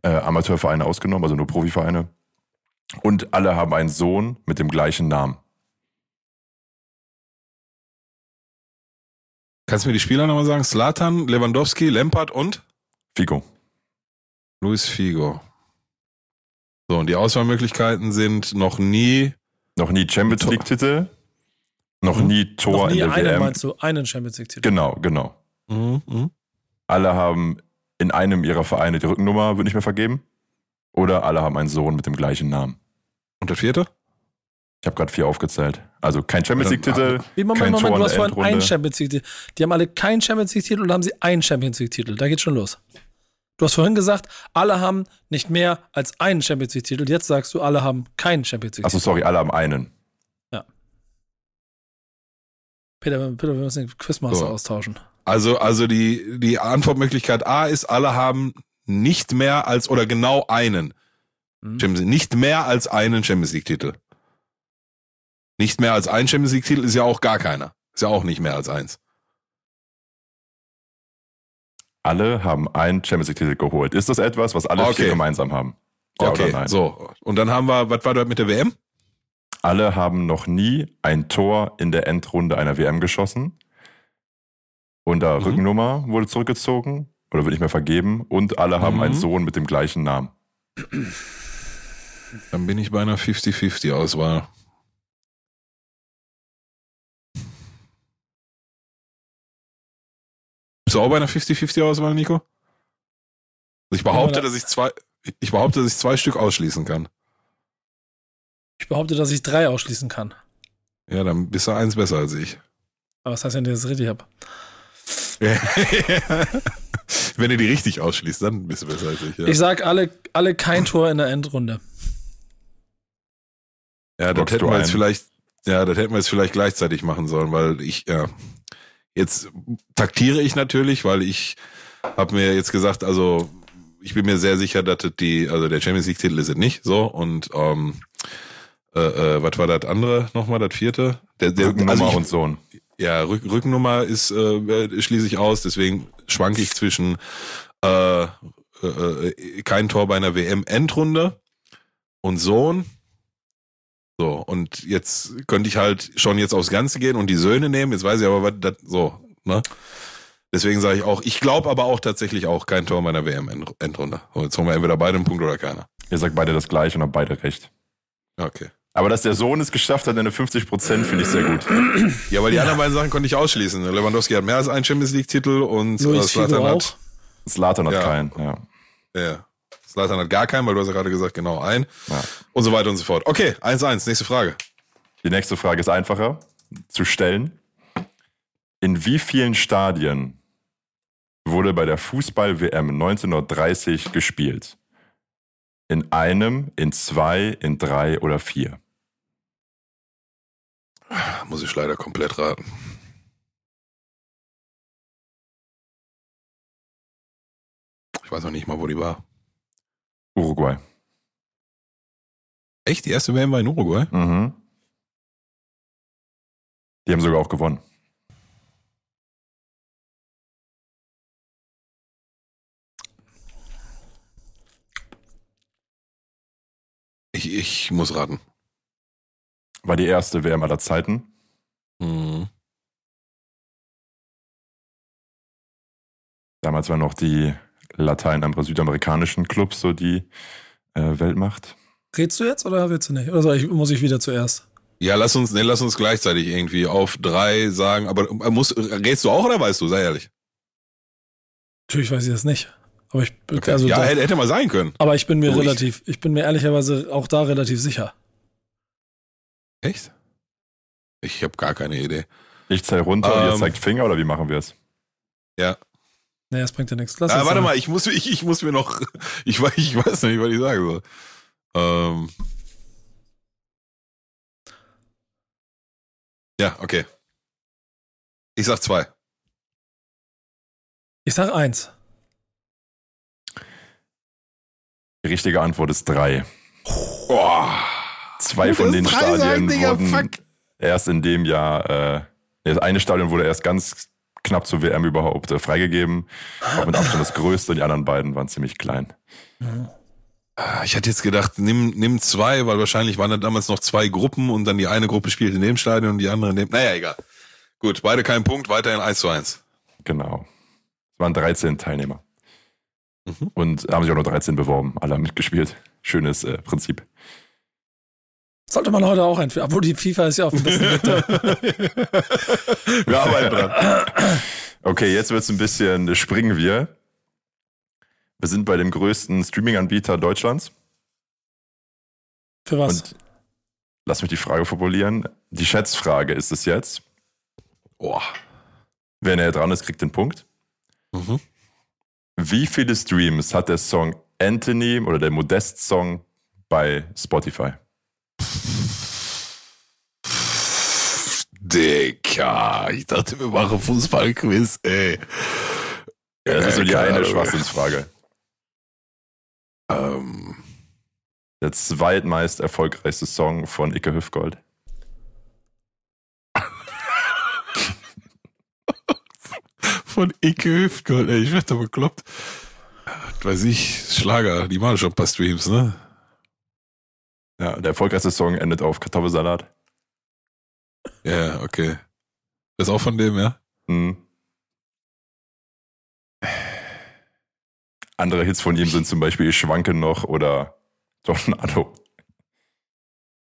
Äh, Amateurvereine ausgenommen, also nur Profivereine. Und alle haben einen Sohn mit dem gleichen Namen. Kannst du mir die Spieler nochmal sagen? Slatan, Lewandowski, Lampard und Figo. Luis Figo. So, und die Auswahlmöglichkeiten sind noch nie. Noch nie Champions. League-Titel, Noch Mhm. nie Tor Noch nie in der einen, WM. meinst du, einen Champions League-Titel. Genau, genau. Mhm, mhm. Alle haben in einem ihrer Vereine die Rückennummer, wird nicht mehr vergeben. Oder alle haben einen Sohn mit dem gleichen Namen. Und der vierte? Ich habe gerade vier aufgezählt. Also kein Champions League-Titel, Wie, Moment, kein Moment, Tor du hast vorhin einen. Champions League-Titel. Die haben alle keinen Champions League-Titel oder haben sie einen Champions League-Titel? Da geht schon los. Du hast vorhin gesagt, alle haben nicht mehr als einen Champions League-Titel. Jetzt sagst du, alle haben keinen Champions Achso, League-Titel. sorry, alle haben einen. Peter, Peter, wir müssen den Quizmaster So. austauschen. Also, also die, die Antwortmöglichkeit A ist, alle haben nicht mehr als oder genau einen. Hm? Champions, nicht mehr als einen Champions League-Titel. Nicht mehr als ein Champions League-Titel ist ja auch gar keiner. Ist ja auch nicht mehr als eins. Alle haben einen Champions League-Titel geholt. Ist das etwas, was alle Okay. vier gemeinsam haben? Ja okay, oder nein? so. Und dann haben wir, was war da mit der WM? Alle haben noch nie ein Tor in der Endrunde einer WM geschossen. Und der Mhm. Rückennummer wurde zurückgezogen oder wird nicht mehr vergeben. Und alle haben Mhm. einen Sohn mit dem gleichen Namen. Dann bin ich bei einer 50-50-Auswahl. Bist du auch bei einer 50-50-Auswahl, Nico? Also ich behaupte, Ja, dass ich zwei, ich behaupte, dass ich zwei Stück ausschließen kann. Ich behaupte, dass ich drei ausschließen kann. Ja, dann bist du eins besser als ich. Aber was heißt denn, dass ich das richtig habe? [LAUGHS] Wenn du die richtig ausschließt, dann bist du besser als ich. Ja, Ich sag alle, alle kein Tor in der Endrunde. ja das hätten wir jetzt vielleicht, ja, das hätten wir jetzt vielleicht gleichzeitig machen sollen, weil ich, ja, jetzt taktiere ich natürlich, weil ich habe mir jetzt gesagt, also ich bin mir sehr sicher, dass das die, also der Champions League Titel ist es nicht so und ähm, äh, äh, was war das andere nochmal, das vierte? Der, der, Rückennummer also ich, und Sohn. Ja, Rück, Rückennummer ist äh, schließe ich aus, deswegen schwanke ich zwischen äh, äh, äh, kein Tor bei einer WM-Endrunde und Sohn. So, und jetzt könnte ich halt schon jetzt aufs Ganze gehen und die Söhne nehmen. Jetzt weiß ich aber, was das so, ne? Deswegen sage ich auch, ich glaube aber auch tatsächlich auch kein Tor bei einer WM-Endrunde. So, jetzt haben wir entweder beide einen Punkt oder keiner. Ihr sagt beide das gleiche und habt beide recht. Okay. Aber dass der Sohn es geschafft hat, eine 50 Prozent, finde ich sehr gut. Ja, weil die anderen beiden Sachen konnte ich ausschließen. Lewandowski hat mehr als einen Champions League-Titel und Luis äh, hat. Slatan hat Ja. keinen. Ja. Ja. Slatan hat gar keinen, weil du hast ja gerade gesagt, genau ein. Ja. Und so weiter und so fort. Okay, 1-1, nächste Frage. Die nächste Frage ist einfacher zu stellen. In wie vielen Stadien wurde bei der Fußball-WM 1930 gespielt? In einem, in zwei, in drei oder vier? Muss ich leider komplett raten. Ich weiß noch nicht mal, wo die war. Uruguay. Echt? Die erste WM war in Uruguay? Mhm. Die haben sogar auch gewonnen. Ich, ich muss raten. War die erste WM aller Zeiten. Mhm. Damals waren noch die Latein- südamerikanischen Clubs so die äh, Weltmacht. Redst du jetzt oder willst du nicht? Oder soll ich, muss ich wieder zuerst? Ja, lass uns, nee, lass uns gleichzeitig irgendwie auf drei sagen. Aber äh, muss, rätst du auch oder weißt du? Sei ehrlich. Natürlich weiß ich das nicht. Aber ich, Okay. also ja, da, hätte, hätte mal sein können. aber ich bin mir ich- relativ, ich bin mir ehrlicherweise auch da relativ sicher. Echt? Ich habe gar keine Idee. Ich zähle runter und ihr Ähm. zeigt Finger oder wie machen wir es? Ja. Nee, das bringt ja nichts. Lass Ah, warte mal, ich muss, ich, ich muss mir noch. [LAUGHS] Ich, weiß- ich weiß nicht, was ich sagen soll. Ähm. Ja, okay. Ich sag zwei. Ich sag eins. Die richtige Antwort ist drei. Boah. Zwei von den drei Stadien sagen, Digga, wurden fuck. erst in dem Jahr, äh, das eine Stadion wurde erst ganz knapp zur WM überhaupt äh, freigegeben. Auch mit Abstand das größte und die anderen beiden waren ziemlich klein. Ah, Ich hätte jetzt gedacht, nimm, nimm zwei, weil wahrscheinlich waren da damals noch zwei Gruppen und dann die eine Gruppe spielt in dem Stadion und die andere in dem. Naja, egal. Gut, beide kein Punkt, weiterhin 1 zu 1. Genau. Es waren 13 Teilnehmer. Mhm. Und haben sich auch nur 13 beworben. Alle haben mitgespielt. Schönes äh, Prinzip. Sollte man heute auch einführen. Obwohl die FIFA ist ja auf ein bisschen bitter. [LAUGHS] Wir arbeiten dran. Okay, jetzt wird's ein bisschen, springen wir. Wir sind bei dem größten Streaming-Anbieter Deutschlands. Für was? Und lass mich die Frage formulieren. Die Schätzfrage ist es jetzt. Boah. Wer näher dran ist, kriegt den Punkt. Mhm. Wie viele Streams hat der Song Anthony oder der Modest-Song bei Spotify? Dicker, ich dachte, wir machen Fußballquiz, ey. Ja, das ist so die eine. Schwachsinnsfrage. Ähm, Der zweitmeist erfolgreichste Song von Icke Hüfgold. von Icke Hüftgold, ey, ich werde da bekloppt. Was weiß ich, Schlager, die machen schon ein paar Streams, ne? Ja, der erfolgreichste Song endet auf Kartoffelsalat. Ja, okay. Das ist auch von dem, ja? Hm. Andere Hits von ihm sind zum Beispiel schwanke noch oder Tornado.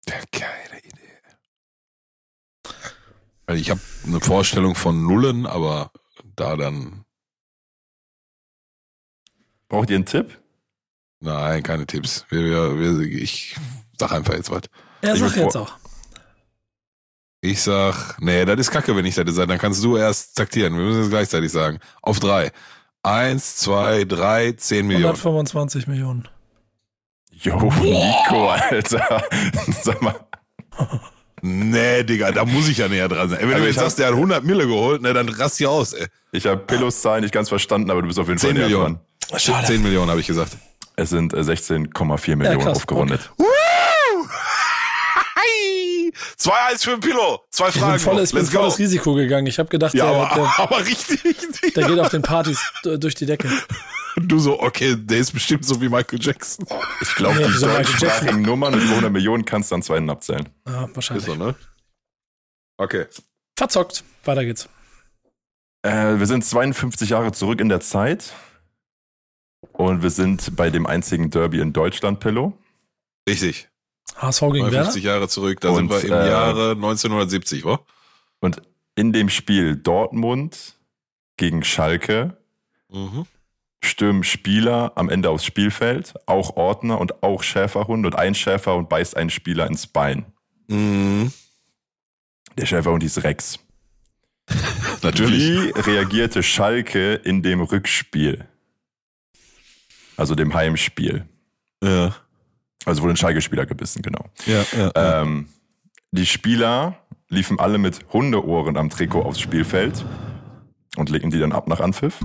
Ja, keine Idee. Also ich habe eine Vorstellung von Nullen, aber da dann, Braucht ihr einen Tipp? nein, keine Tipps. Wir, wir, wir, ich sag einfach jetzt was. Er Ich sagt jetzt auch. Ich sag, nee, das ist kacke, wenn ich das sage. Dann kannst du erst taktieren. Wir müssen es gleichzeitig sagen. Auf drei. Eins, zwei, drei, zehn Millionen. 125 Millionen. Jo, Nico, Alter. [LAUGHS] Sag mal. Nee, Digga, da muss ich ja näher dran sein. Ey, wenn Aber du ich jetzt sagst, der hat 100 Mille geholt, ne, dann rast hier aus, ey. Ich habe Pillows Zahlen nicht ganz verstanden, aber du bist auf jeden Fall 10 näher Millionen. dran. Schade. 10 Millionen habe ich gesagt. Es sind äh, 16,4 Millionen krass, aufgerundet. Hi! [LAUGHS] 2-1 für den Pillow. Zwei Ich bin Fragen. bin Let's go. volles Risiko gegangen. Ich habe gedacht, Ja, der, aber, der, [LAUGHS] aber richtig. der geht auf den Partys durch die Decke. [LAUGHS] Du so, okay, der ist bestimmt so wie Michael Jackson. Ich glaube, Nee, die Michael deutschsprachigen Nummern mit über 100 Millionen kannst du an zwei Händen abzählen. Ja, Ist wahrscheinlich. so, ne? Okay. Verzockt. Weiter geht's. Äh, wir sind 52 Jahre zurück in der Zeit. Und wir sind bei dem einzigen Derby in Deutschland, Pillow. Richtig. HSV gegen Werder. 50 Jahre zurück, da Und, sind wir im äh, Jahre 1970, wa? Und in dem Spiel Dortmund gegen Schalke Mhm. stürmen Spieler am Ende aufs Spielfeld, auch Ordner und auch Schäferhund und ein Schäferhund beißt einen Spieler ins Bein. Mhm. Der Schäferhund hieß Rex. [LAUGHS] Natürlich. Wie reagierte Schalke in dem Rückspiel? Also dem Heimspiel. Ja. Also wurde ein Schalke-Spieler gebissen, genau. Ja, ja. ja. Ähm, die Spieler liefen alle mit Hundeohren am Trikot aufs Spielfeld und legten die dann ab nach Anpfiff.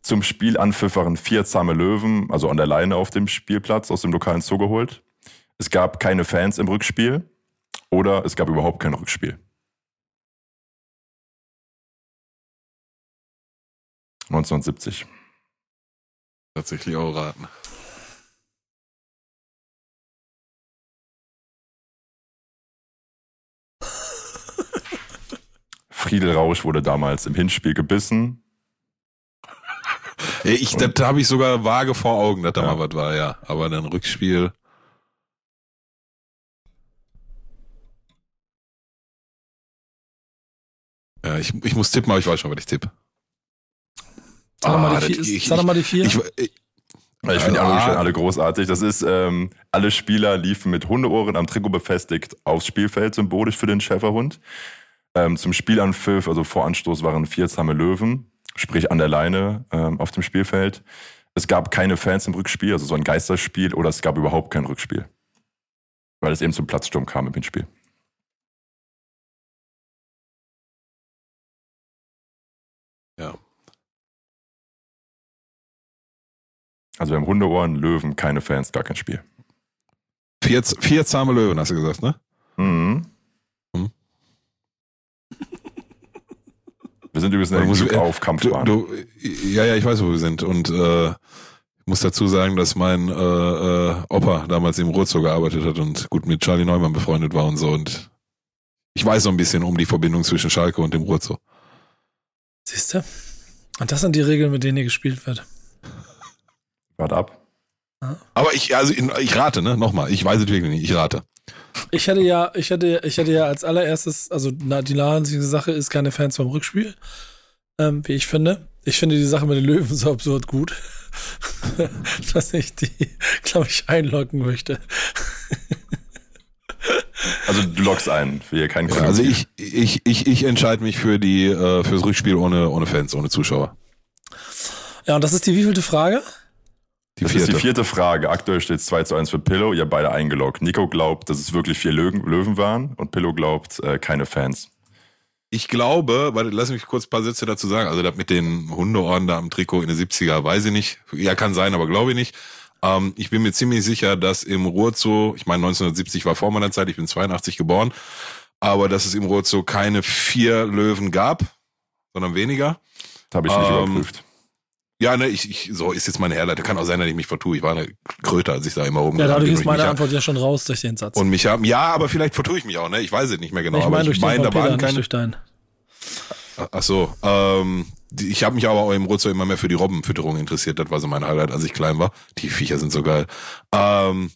Zum Spielanpfiff waren vier zahme Löwen, also an der Leine auf dem Spielplatz aus dem lokalen Zoo geholt. Es gab keine Fans im Rückspiel oder es gab überhaupt kein Rückspiel. 1970. Tatsächlich auch raten. [LAUGHS] Friedel Rausch wurde damals im Hinspiel gebissen. [LAUGHS] Ich, das habe ich sogar vage vor Augen, dass da Ja. mal was war, ja. Aber dann Rückspiel. Ja, ich, ich muss tippen, aber ich weiß schon, was ich tippe. Sag doch mal Ah, die vier. ich- Sag mal die vier. Ich, ich, Ich finde die. Anrufstellen alle großartig. Das ist, ähm, alle Spieler liefen mit Hundeohren am Trikot befestigt aufs Spielfeld, symbolisch für den Schäferhund. Ähm, zum Spielanpfiff, also vor Anstoß, waren vier zahme Löwen, sprich an der Leine ähm, auf dem Spielfeld. Es gab keine Fans im Rückspiel, also so ein Geisterspiel, oder es gab überhaupt kein Rückspiel. Weil es eben zum Platzsturm kam im Hinspiel. ja. Also wir haben Hundeohren, Löwen, keine Fans, gar kein Spiel. Vier, vier zahme Löwen, hast du gesagt, ne? Mhm. Hm. Wir sind übrigens in Glück auf Du, Kampfbahn. du, ja, ja, ich weiß, wo wir sind. Und äh, ich muss dazu sagen, dass mein äh, äh, Opa damals im Ruhrzo gearbeitet hat und gut mit Charlie Neumann befreundet war und so. Und ich weiß so ein bisschen um die Verbindung zwischen Schalke und dem Ruhrzo. Siehst du? Und das sind die Regeln, mit denen hier gespielt wird. Warte ab. Aber ich, also ich rate, ne? Nochmal, ich weiß es wirklich nicht, ich rate. Ich hätte ja, ich hätte, ich hätte ja als allererstes, also na, die naheliegende Sache ist keine Fans vom Rückspiel, ähm, wie ich finde. Ich finde die Sache mit den Löwen so absurd gut, [LAUGHS] dass ich die, glaube ich, einloggen möchte. Also du loggst ein, wir keinen Ja, also ich, ich, ich, ich entscheide mich für die, äh, fürs Rückspiel ohne, ohne Fans, ohne Zuschauer. Ja, und das ist die wievielte Frage? Die Das ist die vierte Frage. Aktuell steht es 2 zu 1 für Pillow. Ihr habt beide eingeloggt. Nico glaubt, dass es wirklich vier Löwen, Löwen waren und Pillow glaubt, äh, keine Fans. Ich glaube, warte, lass mich kurz ein paar Sätze dazu sagen. Also das mit den Hundeohren da am Trikot in den 70er, weiß ich nicht. Ja, kann sein, aber glaube ich nicht. Ähm, ich bin mir ziemlich sicher, dass im Ruhrzoo, ich meine 1970 war vor meiner Zeit, ich bin 82 geboren, aber dass es im Ruhrzoo keine vier Löwen gab, sondern weniger. Das habe ich nicht Ähm, überprüft. Ja, ne, ich, ich, so ist jetzt meine Herleitung. Kann auch sein, dass ich mich vertue. Ich war eine Kröte, als ich da immer oben Ja, dadurch ist meine Antwort ja schon raus durch den Satz. Und mich haben, ja, aber vielleicht vertue ich mich auch, ne? Ich weiß es nicht mehr genau. ich aber meine durch ich von da waren nicht keine. durch deinen. Ach so, ähm, ich habe mich aber auch im Ruhrzo immer mehr für die Robbenfütterung interessiert. Das war so mein Highlight, als ich klein war. Die Viecher sind so geil. Ähm,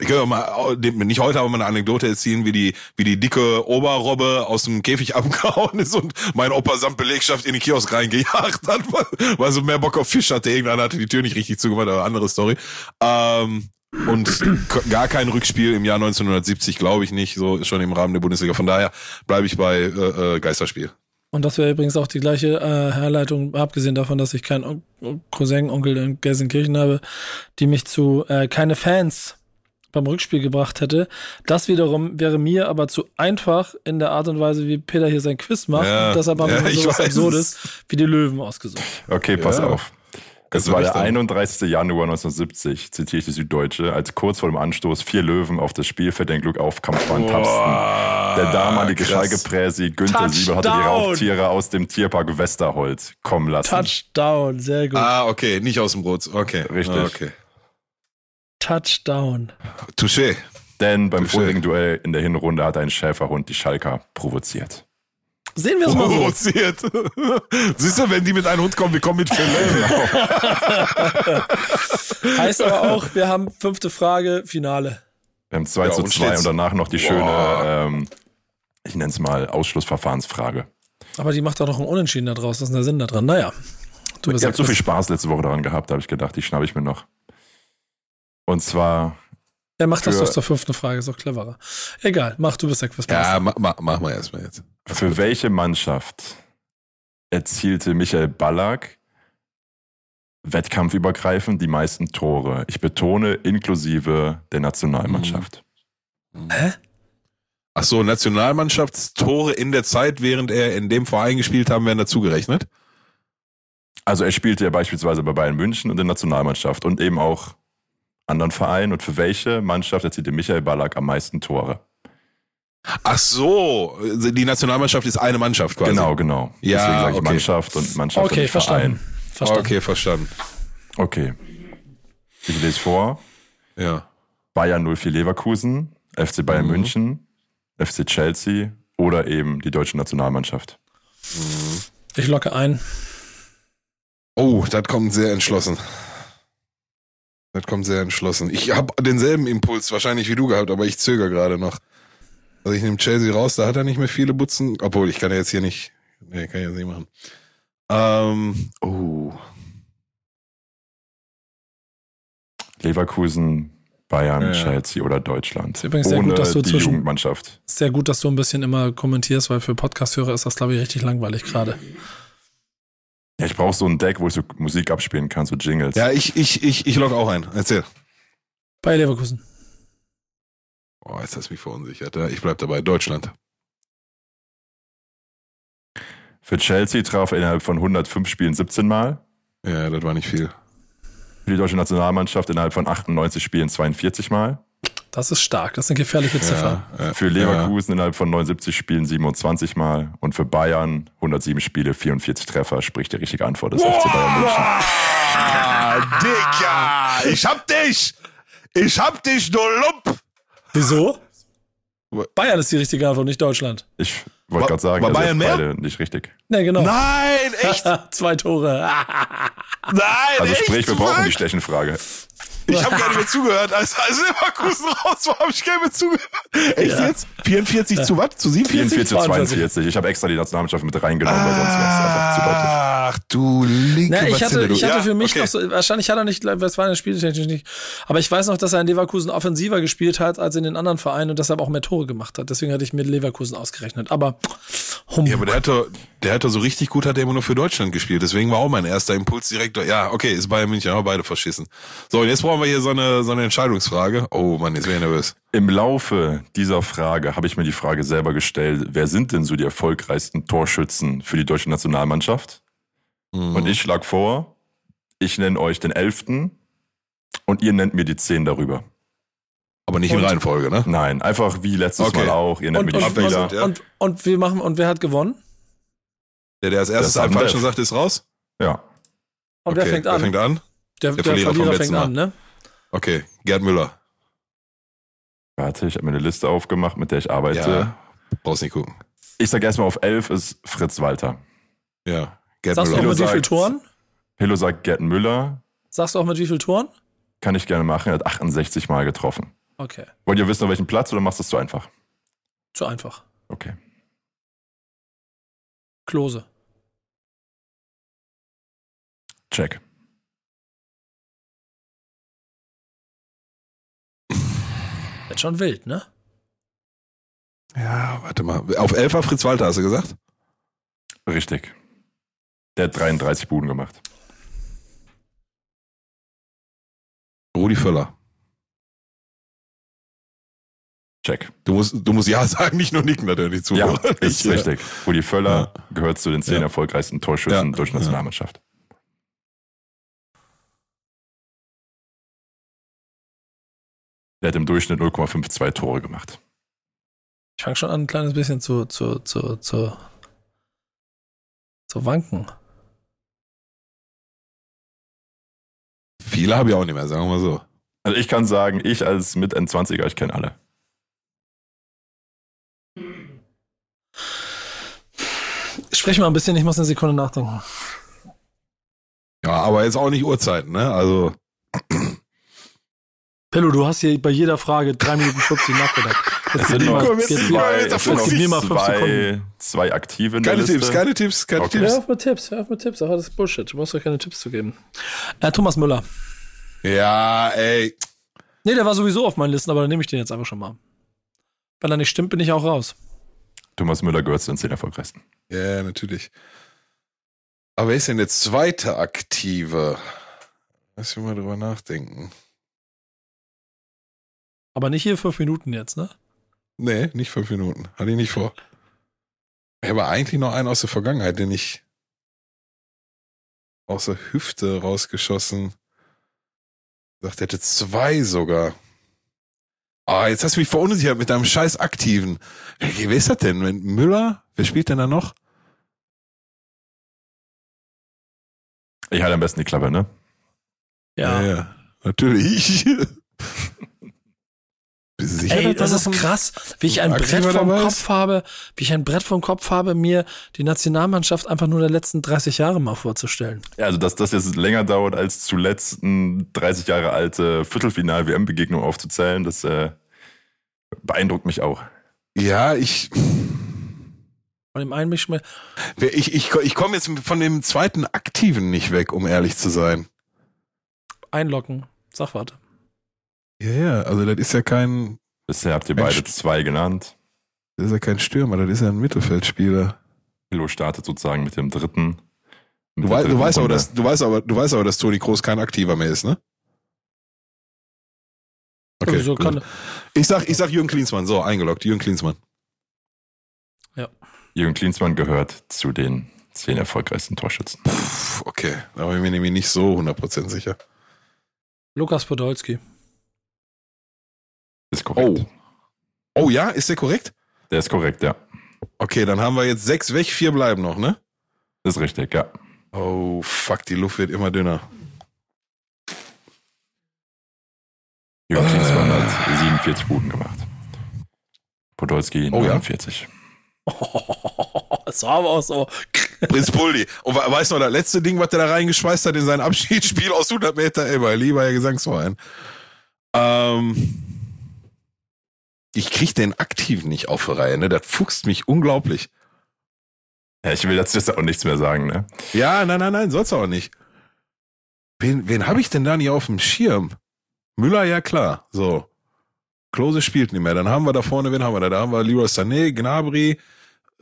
ich kann auch mal, dem- nicht heute, aber mal eine Anekdote erzählen, wie die, wie die dicke Oberrobbe aus dem Käfig [LAUGHS] abgehauen ist und mein Opa samt Belegschaft in den Kiosk reingejagt hat, weil, weil so mehr Bock auf Fisch hatte. Irgendeiner hatte die Tür nicht richtig zugemacht, aber andere Story. Ähm, und gar kein Rückspiel im Jahr 1970, glaube ich nicht, so schon im Rahmen der Bundesliga. Von daher bleibe ich bei äh, äh, Geisterspiel. Und das wäre übrigens auch die gleiche äh, Herleitung, abgesehen davon, dass ich keinen Cousin, Onkel in Gelsenkirchen habe, die mich zu äh, keine Fans beim Rückspiel gebracht hätte. Das wiederum wäre mir aber zu einfach in der Art und Weise, wie Peter hier sein Quiz macht. Ja, deshalb haben ja, wir ich so was weiß. Absurdes wie die Löwen ausgesucht. Okay, pass Ja. auf. Es war der haben. 31. Januar 1970, zitiere ich die Süddeutsche, als kurz vor dem Anstoß vier Löwen auf das Spielfeld den Glückaufkampfbahn tapsten. Der damalige. Schalke-Präsi Günther Sieber hatte die! Raubtiere aus dem Tierpark Westerholz kommen lassen. Touchdown, sehr gut. Ah, okay, nicht aus dem Brot. Okay. Richtig. Ah, Okay. Touchdown. Touché. Denn beim vorigen Duell in der Hinrunde hat ein Schäferhund die Schalker provoziert. Sehen wir es mal so. Provoziert. [LAUGHS] Siehst du, wenn die mit einem Hund kommen, wir kommen mit Löwen. [LAUGHS] Heißt aber auch, wir haben fünfte Frage, Finale. Wir haben 2 Ja, zu und 2 steht's- und danach noch die Boah. schöne, ähm, ich nenne es mal Ausschlussverfahrensfrage. Aber die macht doch noch ein Unentschieden da draus. Was ist denn der Sinn da dran? Naja. Du Ich habe so viel Spaß letzte Woche daran gehabt, da habe ich gedacht, die schnappe ich mir noch. Und zwar, Er macht das doch zur fünften Frage, ist doch cleverer. Egal, mach, du bist der Quizmaster. Ja, ma, ma, mach mal erstmal jetzt. für welche Mannschaft erzielte Michael Ballack wettkampfübergreifend die meisten Tore? Ich betone, inklusive der Nationalmannschaft. Hä? Ach so, Nationalmannschaftstore in der Zeit, während er in dem Verein gespielt haben, werden dazugerechnet. Also er spielte ja beispielsweise bei Bayern München und der Nationalmannschaft und eben auch anderen Vereinen. Und für welche Mannschaft erzielte Michael Ballack am meisten Tore? Ach so, die Nationalmannschaft ist eine Mannschaft quasi. Genau, genau. Ja, Deswegen sage ich okay. Mannschaft und Mannschaft und Okay, verstanden. Verein. Verstanden. Okay, verstanden. Okay. Ich lese vor. Ja. Bayern 04 Leverkusen, FC Bayern Mhm. München, FC Chelsea oder eben die deutsche Nationalmannschaft. Ich locke ein. Oh, das kommt sehr entschlossen. Das kommt sehr entschlossen. Ich habe denselben Impuls wahrscheinlich wie du gehabt, aber ich zögere gerade noch. Also ich nehme Chelsea raus, da hat er nicht mehr viele Butzen. Obwohl, ich kann ja jetzt hier nicht. Nee, kann ich jetzt nicht machen. Ähm, oh. Leverkusen, Bayern, Ja. Chelsea oder Deutschland. Ist übrigens sehr Ohne gut, dass du die zwischen- Jugendmannschaft. Sehr gut, dass du ein bisschen immer kommentierst, weil für Podcast-Hörer ist das, glaube ich, richtig langweilig gerade. Ja, ich brauche so ein Deck, wo ich so Musik abspielen kann, so Jingles. Ja, ich, ich, ich, ich log auch ein. Erzähl. Bei Leverkusen. Boah, jetzt hast du mich verunsichert. Ich bleib dabei. Deutschland. Für Chelsea traf er innerhalb von 105 Spielen 17 Mal. Ja, das war nicht viel. Für die deutsche Nationalmannschaft innerhalb von 98 Spielen 42 Mal. Das ist stark. Das ist eine gefährliche Ziffer. Ja, ja, Für Leverkusen innerhalb von 79 Spielen 27 Mal. Und für Bayern 107 Spiele, 44 Treffer. Sprich, die richtige Antwort ist FC Bayern München. Ah, Dicker! Ich hab dich! Ich hab dich, du Lump! Wieso? Bayern ist die richtige Antwort, nicht Deutschland. Ich wollte gerade sagen, war also Bayern mehr? beide nicht richtig. Ne, genau. Nein, [LAUGHS] echt? Zwei Tore. Nein, Also echt? sprich, wir brauchen die. Stechenfrage. Ich habe gar nicht mehr zugehört. Als, als Leverkusen raus war, habe ich gar nicht mehr zugehört. Echt Ja. jetzt? 44 zu was? Zu 47? 44 zu 42. Ich habe extra die Nationalmannschaft mit reingenommen, weil sonst wäre es einfach zu deutlich. Ach, du linke Na, ich hatte, ich hatte Ja, für mich okay. noch so, wahrscheinlich hat er nicht, Westfalen spieltechnisch nicht, aber ich weiß noch, dass er in Leverkusen offensiver gespielt hat als in den anderen Vereinen und deshalb auch mehr Tore gemacht hat. Deswegen hatte ich mit Leverkusen ausgerechnet. Aber, hum, Ja, aber der hat doch, der hat doch so richtig gut, hat er immer nur für Deutschland gespielt. Deswegen war auch mein erster Impuls direkt, ja, okay, ist Bayern München, aber beide verschissen. So, und jetzt brauchen wir hier so eine, so eine Entscheidungsfrage. Oh Mann, jetzt wäre ich nervös. Im Laufe dieser Frage habe ich mir die Frage selber gestellt, wer sind denn so die erfolgreichsten Torschützen für die deutsche Nationalmannschaft? Mhm. Und ich schlage vor, ich nenne euch den Elften und ihr nennt mir die zehn darüber. aber nicht in Und- Reihenfolge, ne? Nein, einfach wie letztes Okay. Mal auch. Ihr nennt und, mir die und, Spieler. und, und, und wir machen, und wer hat gewonnen? Der, der als erstes einen falschen sagt, ist raus. Ja, Und okay, wer fängt an? Wer fängt an? Der, Der der Verlierer Verlierer, vom fängt letzten an, ne? Okay, Gerd Müller. warte, ich habe mir eine Liste aufgemacht, mit der ich arbeite. Ja, brauchst nicht gucken. Ich sage erstmal auf elf ist Fritz Walter. Ja, Gerd Sagst du auch Müller. mit wie vielen Toren? Pillow sagt Gerd Müller. Sagst du auch mit wie vielen Toren? Kann ich gerne machen. Er hat 68 Mal getroffen. Okay, Wollt ihr wissen, auf welchen Platz oder machst du es zu einfach? zu einfach. Okay. Klose. Check. Jetzt schon wild, ne? Ja, warte mal. Auf elf war Fritz Walter, hast du gesagt? Richtig. Der hat 33 Buden gemacht. Rudi Völler. Check. Du musst, du musst ja [LAUGHS] sagen, nicht nur nicken, natürlich zu. Ja, ist richtig. Rudi Völler Ja. gehört zu den zehn Ja. erfolgreichsten Torschützen Ja. durch Nationalmannschaft. Der hat im Durchschnitt 0,52 Tore gemacht. Ich fange schon an, ein kleines bisschen zu, zu, zu, zu, zu wanken. Viele habe ich auch nicht mehr, sagen wir mal so. Also ich kann sagen, ich als mit N20er, ich kenne alle. Sprech mal ein bisschen, ich muss eine Sekunde nachdenken. Ja, aber jetzt auch nicht Uhrzeiten, ne? Also, Pello, du hast hier bei jeder Frage 3 Minuten 50 nachgedacht. [LAUGHS] Jetzt gib sind noch mal, jetzt zwei, jetzt noch mir mal fünf zwei, Sekunden. zwei aktive in der keine Liste. Tipps, keine Tipps, keine Okay. Hör Tipps. auf mit Tipps, hör auf mit Tipps, aber das ist Bullshit. Du brauchst doch keine Tipps zu geben. Äh, Thomas Müller. Ja, ey. Nee, der war sowieso auf meinen Listen, aber dann nehme ich den jetzt einfach schon mal. Wenn er nicht stimmt, bin ich auch raus. Thomas Müller gehört zu den zehn erfolgreichsten. Ja, natürlich. Aber wer ist denn der zweite Aktive? Lass mich mal drüber nachdenken. Aber nicht hier fünf Minuten jetzt, ne? Nee, nicht fünf Minuten. Hatte ich nicht vor. Ich habe eigentlich noch einen aus der Vergangenheit, den ich aus der Hüfte rausgeschossen. Ich dachte, er hätte zwei sogar. Ah, jetzt hast du mich verunsichert mit deinem scheiß Aktiven. Wer wer ist das denn? Wenn Müller? Wer spielt denn da noch? Ich halte am besten die Klappe, ne? Ja. ja natürlich. [LAUGHS] Sicher, Ey, das da ist krass, wie ich ein Brett vom Kopf habe, wie ich ein Brett vom Kopf habe, mir die Nationalmannschaft einfach nur der letzten 30 Jahre mal vorzustellen. Ja, Also, dass das jetzt länger dauert, als zuletzt ein 30 Jahre alte Viertelfinal-WM-Begegnung aufzuzählen, das äh, beeindruckt mich auch. Ja, ich, Von dem einen mich mal, ich, ich, ich komme jetzt von dem zweiten Aktiven nicht weg, um ehrlich zu sein. einlocken. Sag warte. Ja, ja, also das ist ja kein, Bisher habt ihr beide zwei genannt. das ist ja kein Stürmer, das ist ja ein Mittelfeldspieler. Pillow startet sozusagen mit dem dritten. mit Du, wei du dritten weißt aber, dass, du weißt aber, du weißt aber, dass Toni Kroos kein Aktiver mehr ist, ne? Okay. Gut. kann, ich sag, ich sag Jürgen Klinsmann, so, eingeloggt, Jürgen Klinsmann. Jürgen Klinsmann gehört zu den zehn erfolgreichsten Torschützen. Puh, okay, da bin ich mir nämlich nicht so 100% sicher. Lukas Podolski. Ist korrekt. Oh ja, ist der korrekt? Der ist korrekt, ja. Okay, dann haben wir jetzt sechs weg, vier bleiben noch, ne? Ist richtig, ja. Oh, fuck, die Luft wird immer dünner. Jürgen Ah. Klinsmann hat 47 Buden gemacht. Podolski Oh ja. 49. [LAUGHS] das war aber auch so. Prinz Bulli. Und we- weißt du noch, das letzte Ding, was der da reingeschweißt hat in sein Abschiedsspiel aus 100 Meter, ey, mein lieber Herr Gesangsverein. Ähm, ich krieg den Aktiven nicht auf die Reihe, ne? Das fuchst mich unglaublich. Ja, ich will dazu jetzt auch nichts mehr sagen, ne? Ja, nein, nein, nein, soll's auch nicht. Wen, wen habe ich denn da nicht auf dem Schirm? Müller, ja klar. So. Klose spielt nicht mehr. Dann haben wir da vorne, wen haben wir da? Da haben wir Leroy Sané, Gnabry,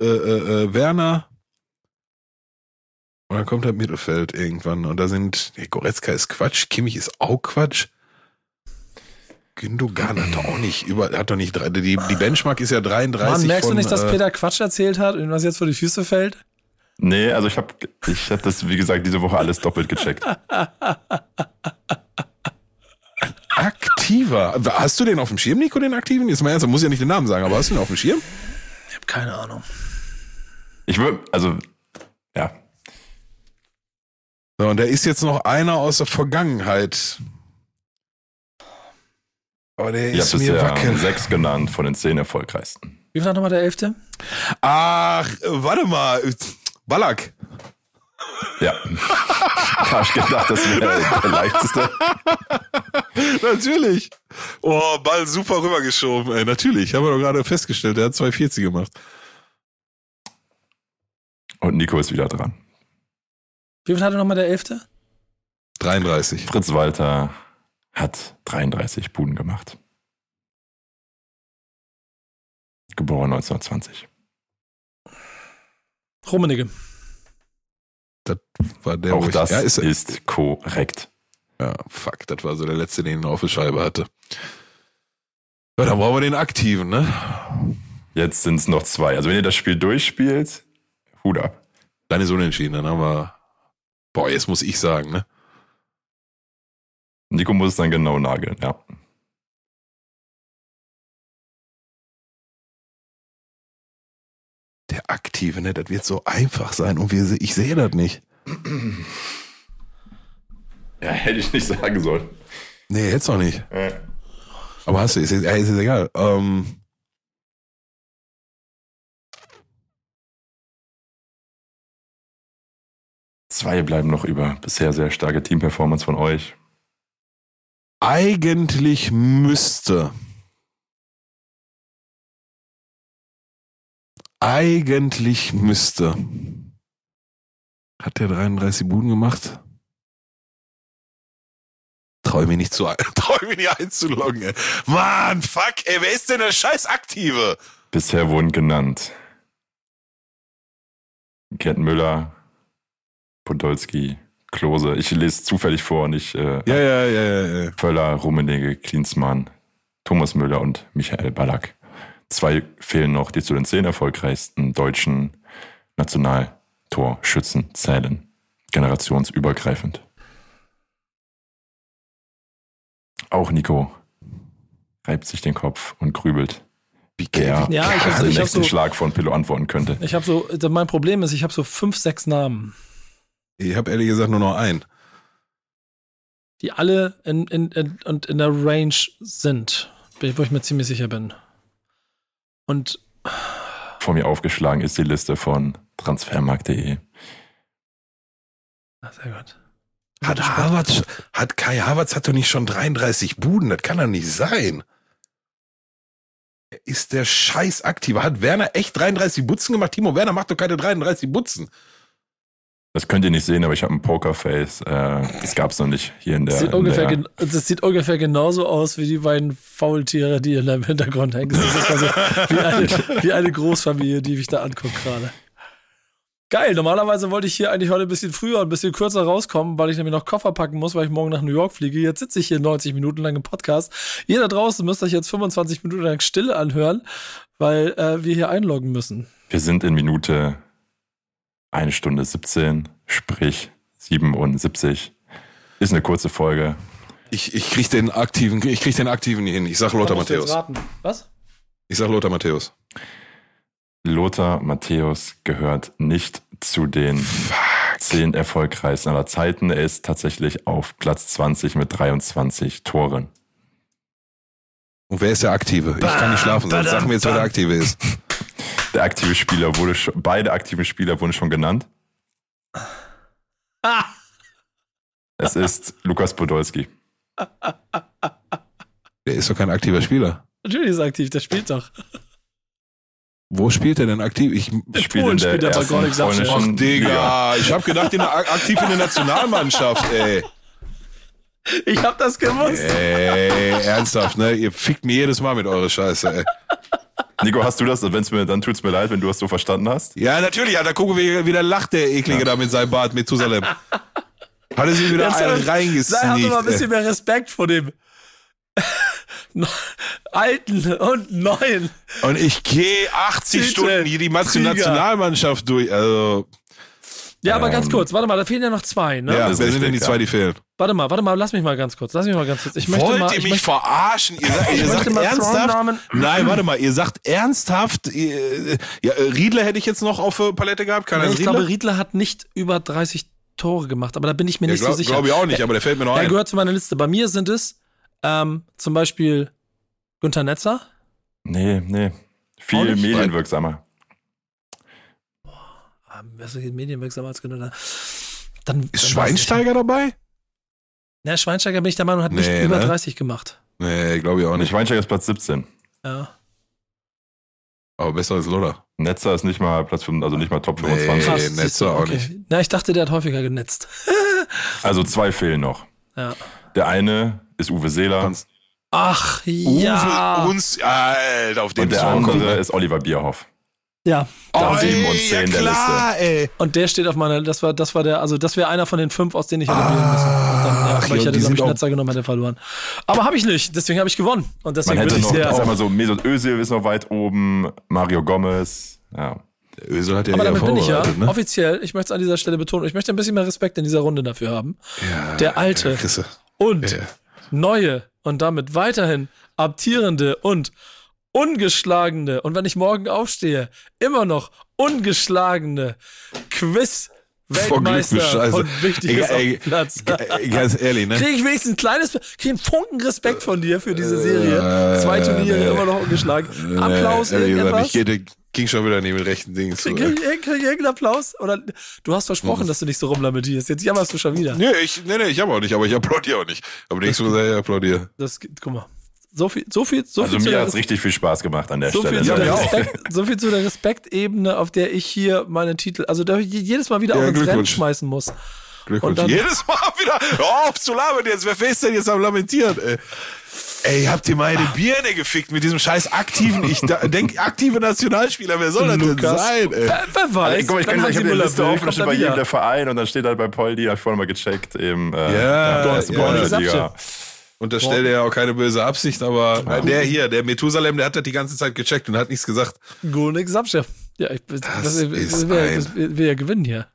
äh, äh, äh, Werner. Und dann kommt das Mittelfeld irgendwann. Und da sind, nee, Goretzka ist Quatsch, Kimmich ist auch Quatsch. Gündogan hat doch auch nicht über, hat doch nicht, drei- die, die Benchmark ist ja 33 Mann, merkst von, du nicht, dass äh, Peter Quatsch erzählt hat und was jetzt vor die Füße fällt? Nee, also ich habe ich hab das, wie gesagt, diese Woche alles doppelt gecheckt. Aktiver. Hast du den auf dem Schirm, Nico, den Aktiven? Jetzt mal ernst, muss ja nicht den Namen sagen, aber hast du den auf dem Schirm? Ich habe keine Ahnung. Ich würde, also, ja, So, und da ist jetzt noch einer aus der Vergangenheit. Aber der ist mir wackel. sechs genannt von den zehn erfolgreichsten. Wie viel hat nochmal der Elfte? Ach, warte mal. Ballack. Ja. [LAUGHS] ich gedacht, das wäre der leichteste. [LAUGHS] Natürlich. Oh, Ball super rübergeschoben, ey. Natürlich. Haben wir doch gerade festgestellt. Der hat 240 gemacht. Und Nico ist wieder dran. Wie viel hatte nochmal der Elfte? 33. Fritz Walter hat 33 Buden gemacht. Geboren 1920. Rummenigge. War der, wo Auch ich- das ja, ist, ist korrekt. ja, fuck, das war so der letzte, den ich noch auf der Scheibe hatte. Ja, dann brauchen wir den Aktiven, ne? Jetzt sind es noch zwei. Also wenn ihr das Spiel durchspielt, Hut ab. Dann ist unentschieden. Dann haben wir. Boah, jetzt muss ich sagen, ne? Nico muss es dann genau nageln, ja. Der Aktive, ne? Das wird so einfach sein und wir, ich sehe das nicht. [CLEARS THROAT] Ja, hätte ich nicht sagen sollen. Nee, jetzt noch nicht. Aber hast du, ist, ist, ist, ist egal. Ähm, Zwei bleiben noch über. Bisher sehr starke Teamperformance von euch. Eigentlich müsste. Eigentlich müsste. Hat der 33 Buden gemacht? Trau mir nicht zu, [LAUGHS] trau mir nicht einzuloggen, ey. Mann, fuck, ey, wer ist denn der scheiß Aktive? Bisher wurden genannt Gerd Müller, Podolski, Klose. Ich lese zufällig vor, nicht äh, Ja, ja, ja, ja, ja. Völler, Rummenigge, Klinsmann, Thomas Müller und Michael Ballack. Zwei fehlen noch, die zu den zehn erfolgreichsten deutschen Nationaltorschützen zählen. Generationsübergreifend. Auch Nico reibt sich den Kopf und grübelt. Wie Der Ja, ich hab- den ich hab nächsten so- Schlag von Pillow antworten könnte. Ich habe so, mein Problem ist, ich habe so fünf, sechs Namen, Ich habe ehrlich gesagt nur noch einen. die alle in, in, in, und in der Range sind, wo ich mir ziemlich sicher bin. Und Vor mir aufgeschlagen ist die Liste von transfermarkt.de. na, sehr gut. Hat Havertz, hat Kai Havertz hat doch nicht schon 33 Buden, das kann doch nicht sein. Er Ist der scheiß Aktive. Hat Werner echt 33 Butzen gemacht? Timo Werner macht doch keine 33 Butzen. Das könnt ihr nicht sehen, aber ich habe ein Pokerface. Äh, das gab es noch nicht hier in der. Das sieht, in ungefähr, der das sieht ungefähr genauso aus wie die beiden Faultiere, die in deinem Hintergrund hängen. Das ist quasi wie, eine, wie eine Großfamilie, die mich da anguckt gerade. Geil, normalerweise wollte ich hier eigentlich heute ein bisschen früher und ein bisschen kürzer rauskommen, weil ich nämlich noch Koffer packen muss, weil ich morgen nach New York fliege. Jetzt sitze ich hier 90 Minuten lang im Podcast. Ihr da draußen müsst euch jetzt 25 Minuten lang Stille anhören, weil äh, wir hier einloggen müssen. wir sind in Minute eine Stunde 17, sprich 77. Ist eine kurze Folge. Ich, ich krieg den aktiven, ich krieg den aktiven hin. Ich sag Lothar Matthäus. Was? Ich sag Lothar Matthäus. Lothar Matthäus gehört nicht zu den zehn erfolgreichsten aller Zeiten. Er ist tatsächlich auf Platz 20 mit 23 Toren. Und wer ist der Aktive? Ich kann nicht schlafen, sonst sag mir jetzt, wer der Aktive ist. Der aktive Spieler wurde schon, beide aktiven Spieler wurden schon genannt. Es ist Lukas Podolski. Der ist doch kein aktiver Spieler. Natürlich ist er aktiv, der spielt doch. Wo spielt er denn aktiv? Ich, Polen in der spielt er ersten Zabrze. polnischen ach, Digga, ich hab gedacht, in der, aktiv in der Nationalmannschaft, ey. Ich hab das gewusst. Ey, ernsthaft, ne? Ihr fickt mir jedes Mal mit eurer Scheiße, ey. Nico, hast du das? Wenn's mir, dann tut's mir leid, wenn du das so verstanden hast. Ja, natürlich, Alter, gucken wir, wie der lacht, der Eklige da mit seinem Bart, Methusalem. Hat er sich wieder einen hat er- Sei, reingesneakt, doch mal ein bisschen mehr Respekt vor dem [LAUGHS] alten und neuen. Und ich gehe 80 Titel, Stunden hier die Krieger. Nationalmannschaft durch. Also, Ja, aber Ähm, ganz kurz, warte mal, da fehlen ja noch zwei, ne? ja, das wer sind denn die zwei, die fehlen? Warte mal, warte mal, lass mich mal ganz kurz. Lass mich mal ganz kurz. Ich möchte Wollt mal, ihr ich mich möchte, verarschen? Ihr, [LAUGHS] sagt- ihr sagt ernsthaft? Nein, warte mal, ihr sagt ernsthaft, ihr, ja, äh, Riedler hätte ich jetzt noch auf äh, Palette gehabt, kann Nee, ich Riedler? glaube, Riedler hat nicht über 30 Tore gemacht, aber da bin ich mir ja, nicht so glaub, sicher. glaube ich auch nicht, aber der fällt mir noch Er ein. gehört zu meiner Liste. Bei mir sind es ähm, zum Beispiel Günther Netzer. Nee, nee. Viel medienwirksamer. Ah, Wer ist denn medienwirksamer als Günther Netzer? Dann, Ist dann Schweinsteiger dabei? nicht. Ja, Schweinsteiger bin ich der Meinung, hat nicht Nee, über ne? 30 gemacht. Nee, glaube ich auch nicht. Schweinsteiger ist Platz 17. Ja. Aber besser als Lodder. Netzer ist nicht mal Platz 5, also nicht mal Top Nee. 25. Krass, Netzer du, auch okay. nicht. Na, ich dachte, der hat häufiger genetzt. [LAUGHS] Also zwei fehlen noch. Ja. Der eine ist Uwe Seeler Kannst- Ach, Uwe, ja. uns, Alter, auf den und der wir andere ist Oliver Bierhoff. Ja. Da Oh, sieben und ey, zehn ja der klar, ey. Und der steht auf meiner, das war, das war der, also das wäre einer von den fünf, aus denen ich hätte wählen müssen. Dann, ja, Ach, aber ich ja, hätte, glaube ich, Netzer genommen, hätte verloren. Aber habe ich nicht, deswegen habe ich gewonnen. Und Man deswegen hätte bin ich noch, sehr. ich sag mal so, Mesut Özil ist noch weit oben, Mario Gomez. Ja. Der Ösel hat ja aber damit bin ich ja ne? offiziell, ich möchte es an dieser Stelle betonen, ich möchte ein bisschen mehr Respekt in dieser Runde dafür haben. Ja, Der alte ja, Chrisse. und Ja. neue und damit weiterhin amtierende und ungeschlagene und wenn ich morgen aufstehe, immer noch ungeschlagene Quiz Weltmeister von Wichtiges Ey, ey, Platz. Äh, Ganz ehrlich, ne? Kriege ich wenigstens ein kleines, kriege einen Funken Respekt von dir für diese Serie. Zwei Turniere nee. immer noch ungeschlagen. Applaus, Nee, ehrlich gesagt, irgendetwas? ich ging schon wieder nicht mit rechten Dingen zu. Krieg ich, krieg ich irgendeinen Applaus? Oder du hast versprochen, dass du nicht so rumlamentierst. Jetzt jammerst du schon wieder. Nee, ich, nee, nee, ich habe auch nicht, aber ich applaudiere auch nicht. Aber denkst du, ich applaudiere. Das, guck mal. So viel, so viel, so Also viel zu mir der hat es richtig viel Spaß gemacht an der so Stelle. viel, Ja. Respekt, [LAUGHS] so viel zu der Respektebene, auf der ich hier meine Titel, also da ich jedes Mal wieder Ja, auch ins Rennen schmeißen muss. Glückwunsch. Und dann- Jedes Mal wieder. Hör auf zu labern jetzt. Wer ist denn jetzt am Lamentieren, ey? Ey, habt ihr meine Birne gefickt mit diesem scheiß aktiven, ich da- denk, aktive Nationalspieler, wer soll das denn Lukas. sein, ey? Wer, wer weiß, Also, guck mal, ich, kann, ich Hansi habe die Liste offen, da steht bei jedem der Verein und dann steht halt bei Poldi, habe ich vorhin mal gecheckt, im äh, Ja, ja, ja. Unterstellt er ja auch keine böse Absicht, aber der hier, der Methusalem, der hat das die ganze Zeit gecheckt und hat nichts gesagt. Gonik Samsche. Ja, ich, das, das, ist das, will ja gewinnen hier.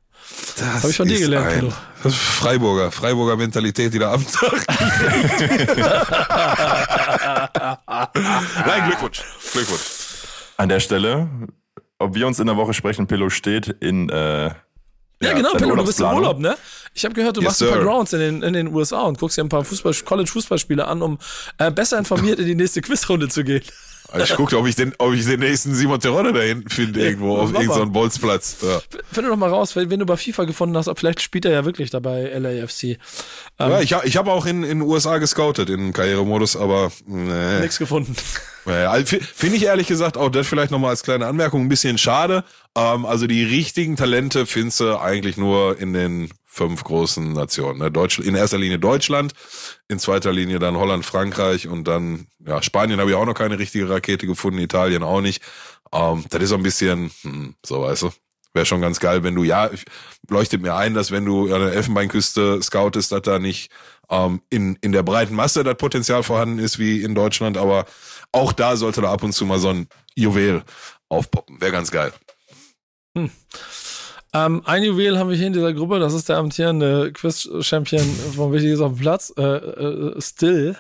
Das hab ich von dir gelernt, ein-. Das ist Freiburger, Freiburger Mentalität, die da am Tag. [LAUGHS] [LAUGHS] Nein, Glückwunsch. Glückwunsch. An der Stelle, ob wir uns in der Woche sprechen, Pillow steht in äh, Ja, genau, seiner Pillow, du bist im. Urlaub, ne? Ich habe gehört, du Yes, machst ein paar sir. Grounds in den, in den USA und guckst dir ein paar Fußball, College-Fußballspiele an, um äh, besser informiert in die nächste Quizrunde zu gehen. Also ich gucke, ob ich den, ob ich den nächsten Simon Terodde da hinten finde, Ja, irgendwo auf irgendeinem Bolzplatz. Ja. Finde doch mal raus, wenn, du bei FIFA gefunden hast, ob vielleicht spielt er ja wirklich dabei LAFC. Ähm, Ja, ich, ich habe auch in den USA gescoutet in Karrieremodus, aber nee. Nichts gefunden. Naja, also Finde ich ehrlich gesagt auch das vielleicht nochmal als kleine Anmerkung ein bisschen schade. Ähm, also die richtigen Talente findest du eigentlich nur in den fünf großen Nationen. Ne? Deutsch, in erster Linie Deutschland, in zweiter Linie dann Holland, Frankreich und dann, ja, Spanien habe ich auch noch keine richtige Rakete gefunden, Italien auch nicht. Ähm, das ist so ein bisschen, hm, so weißt du. Wäre schon ganz geil, wenn du, ja, leuchtet mir ein, dass wenn du an der Elfenbeinküste scoutest, dass da nicht ähm, in, in der breiten Masse das Potenzial vorhanden ist wie in Deutschland, aber auch da sollte da ab und zu mal so ein Juwel aufpoppen. Wäre ganz geil. Ähm, ein Juwel haben wir hier in dieser Gruppe, das ist der amtierende Quiz-Champion von Wichtiges auf dem Platz, äh, äh, Still,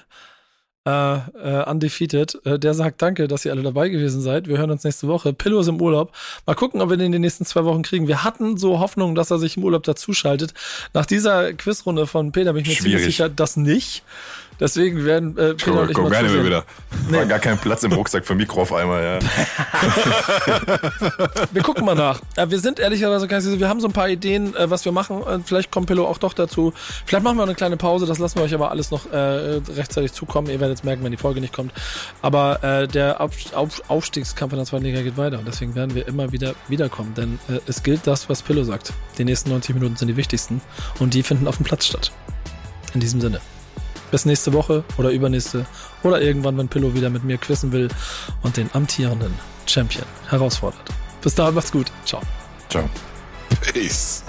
äh, äh, undefeated. Äh, der sagt Danke, dass ihr alle dabei gewesen seid. Wir hören uns nächste Woche. Pillow ist im Urlaub. Mal gucken, ob wir den in den nächsten zwei Wochen kriegen. Wir hatten so Hoffnung, dass er sich im Urlaub dazuschaltet. Nach dieser Quizrunde von Peter bin ich mir ziemlich Schwierig. sicher, dass nicht. Deswegen werden äh, Peter und ich mal zusehen. wieder. War gar kein Platz im Rucksack für Mikro auf einmal, ja. [LAUGHS] Wir gucken mal nach. Wir sind ehrlicherweise so, wir haben so ein paar Ideen, äh, was wir machen. Äh, vielleicht kommt Pillow auch doch dazu. Vielleicht machen wir eine kleine Pause, das lassen wir euch aber alles noch äh, rechtzeitig zukommen. Ihr werdet es merken, wenn die Folge nicht kommt. Aber äh, der Auf Auf Aufstiegskampf in der zweiten Liga geht weiter und deswegen werden wir immer wieder wiederkommen. Denn äh, es gilt das, was Pillow sagt. Die nächsten 90 Minuten sind die wichtigsten und die finden auf dem Platz statt. In diesem Sinne. Bis nächste Woche oder übernächste oder irgendwann, wenn Pillow wieder mit mir quizzen will und den amtierenden Champion herausfordert. Bis dahin, macht's gut. Ciao. Ciao. Peace.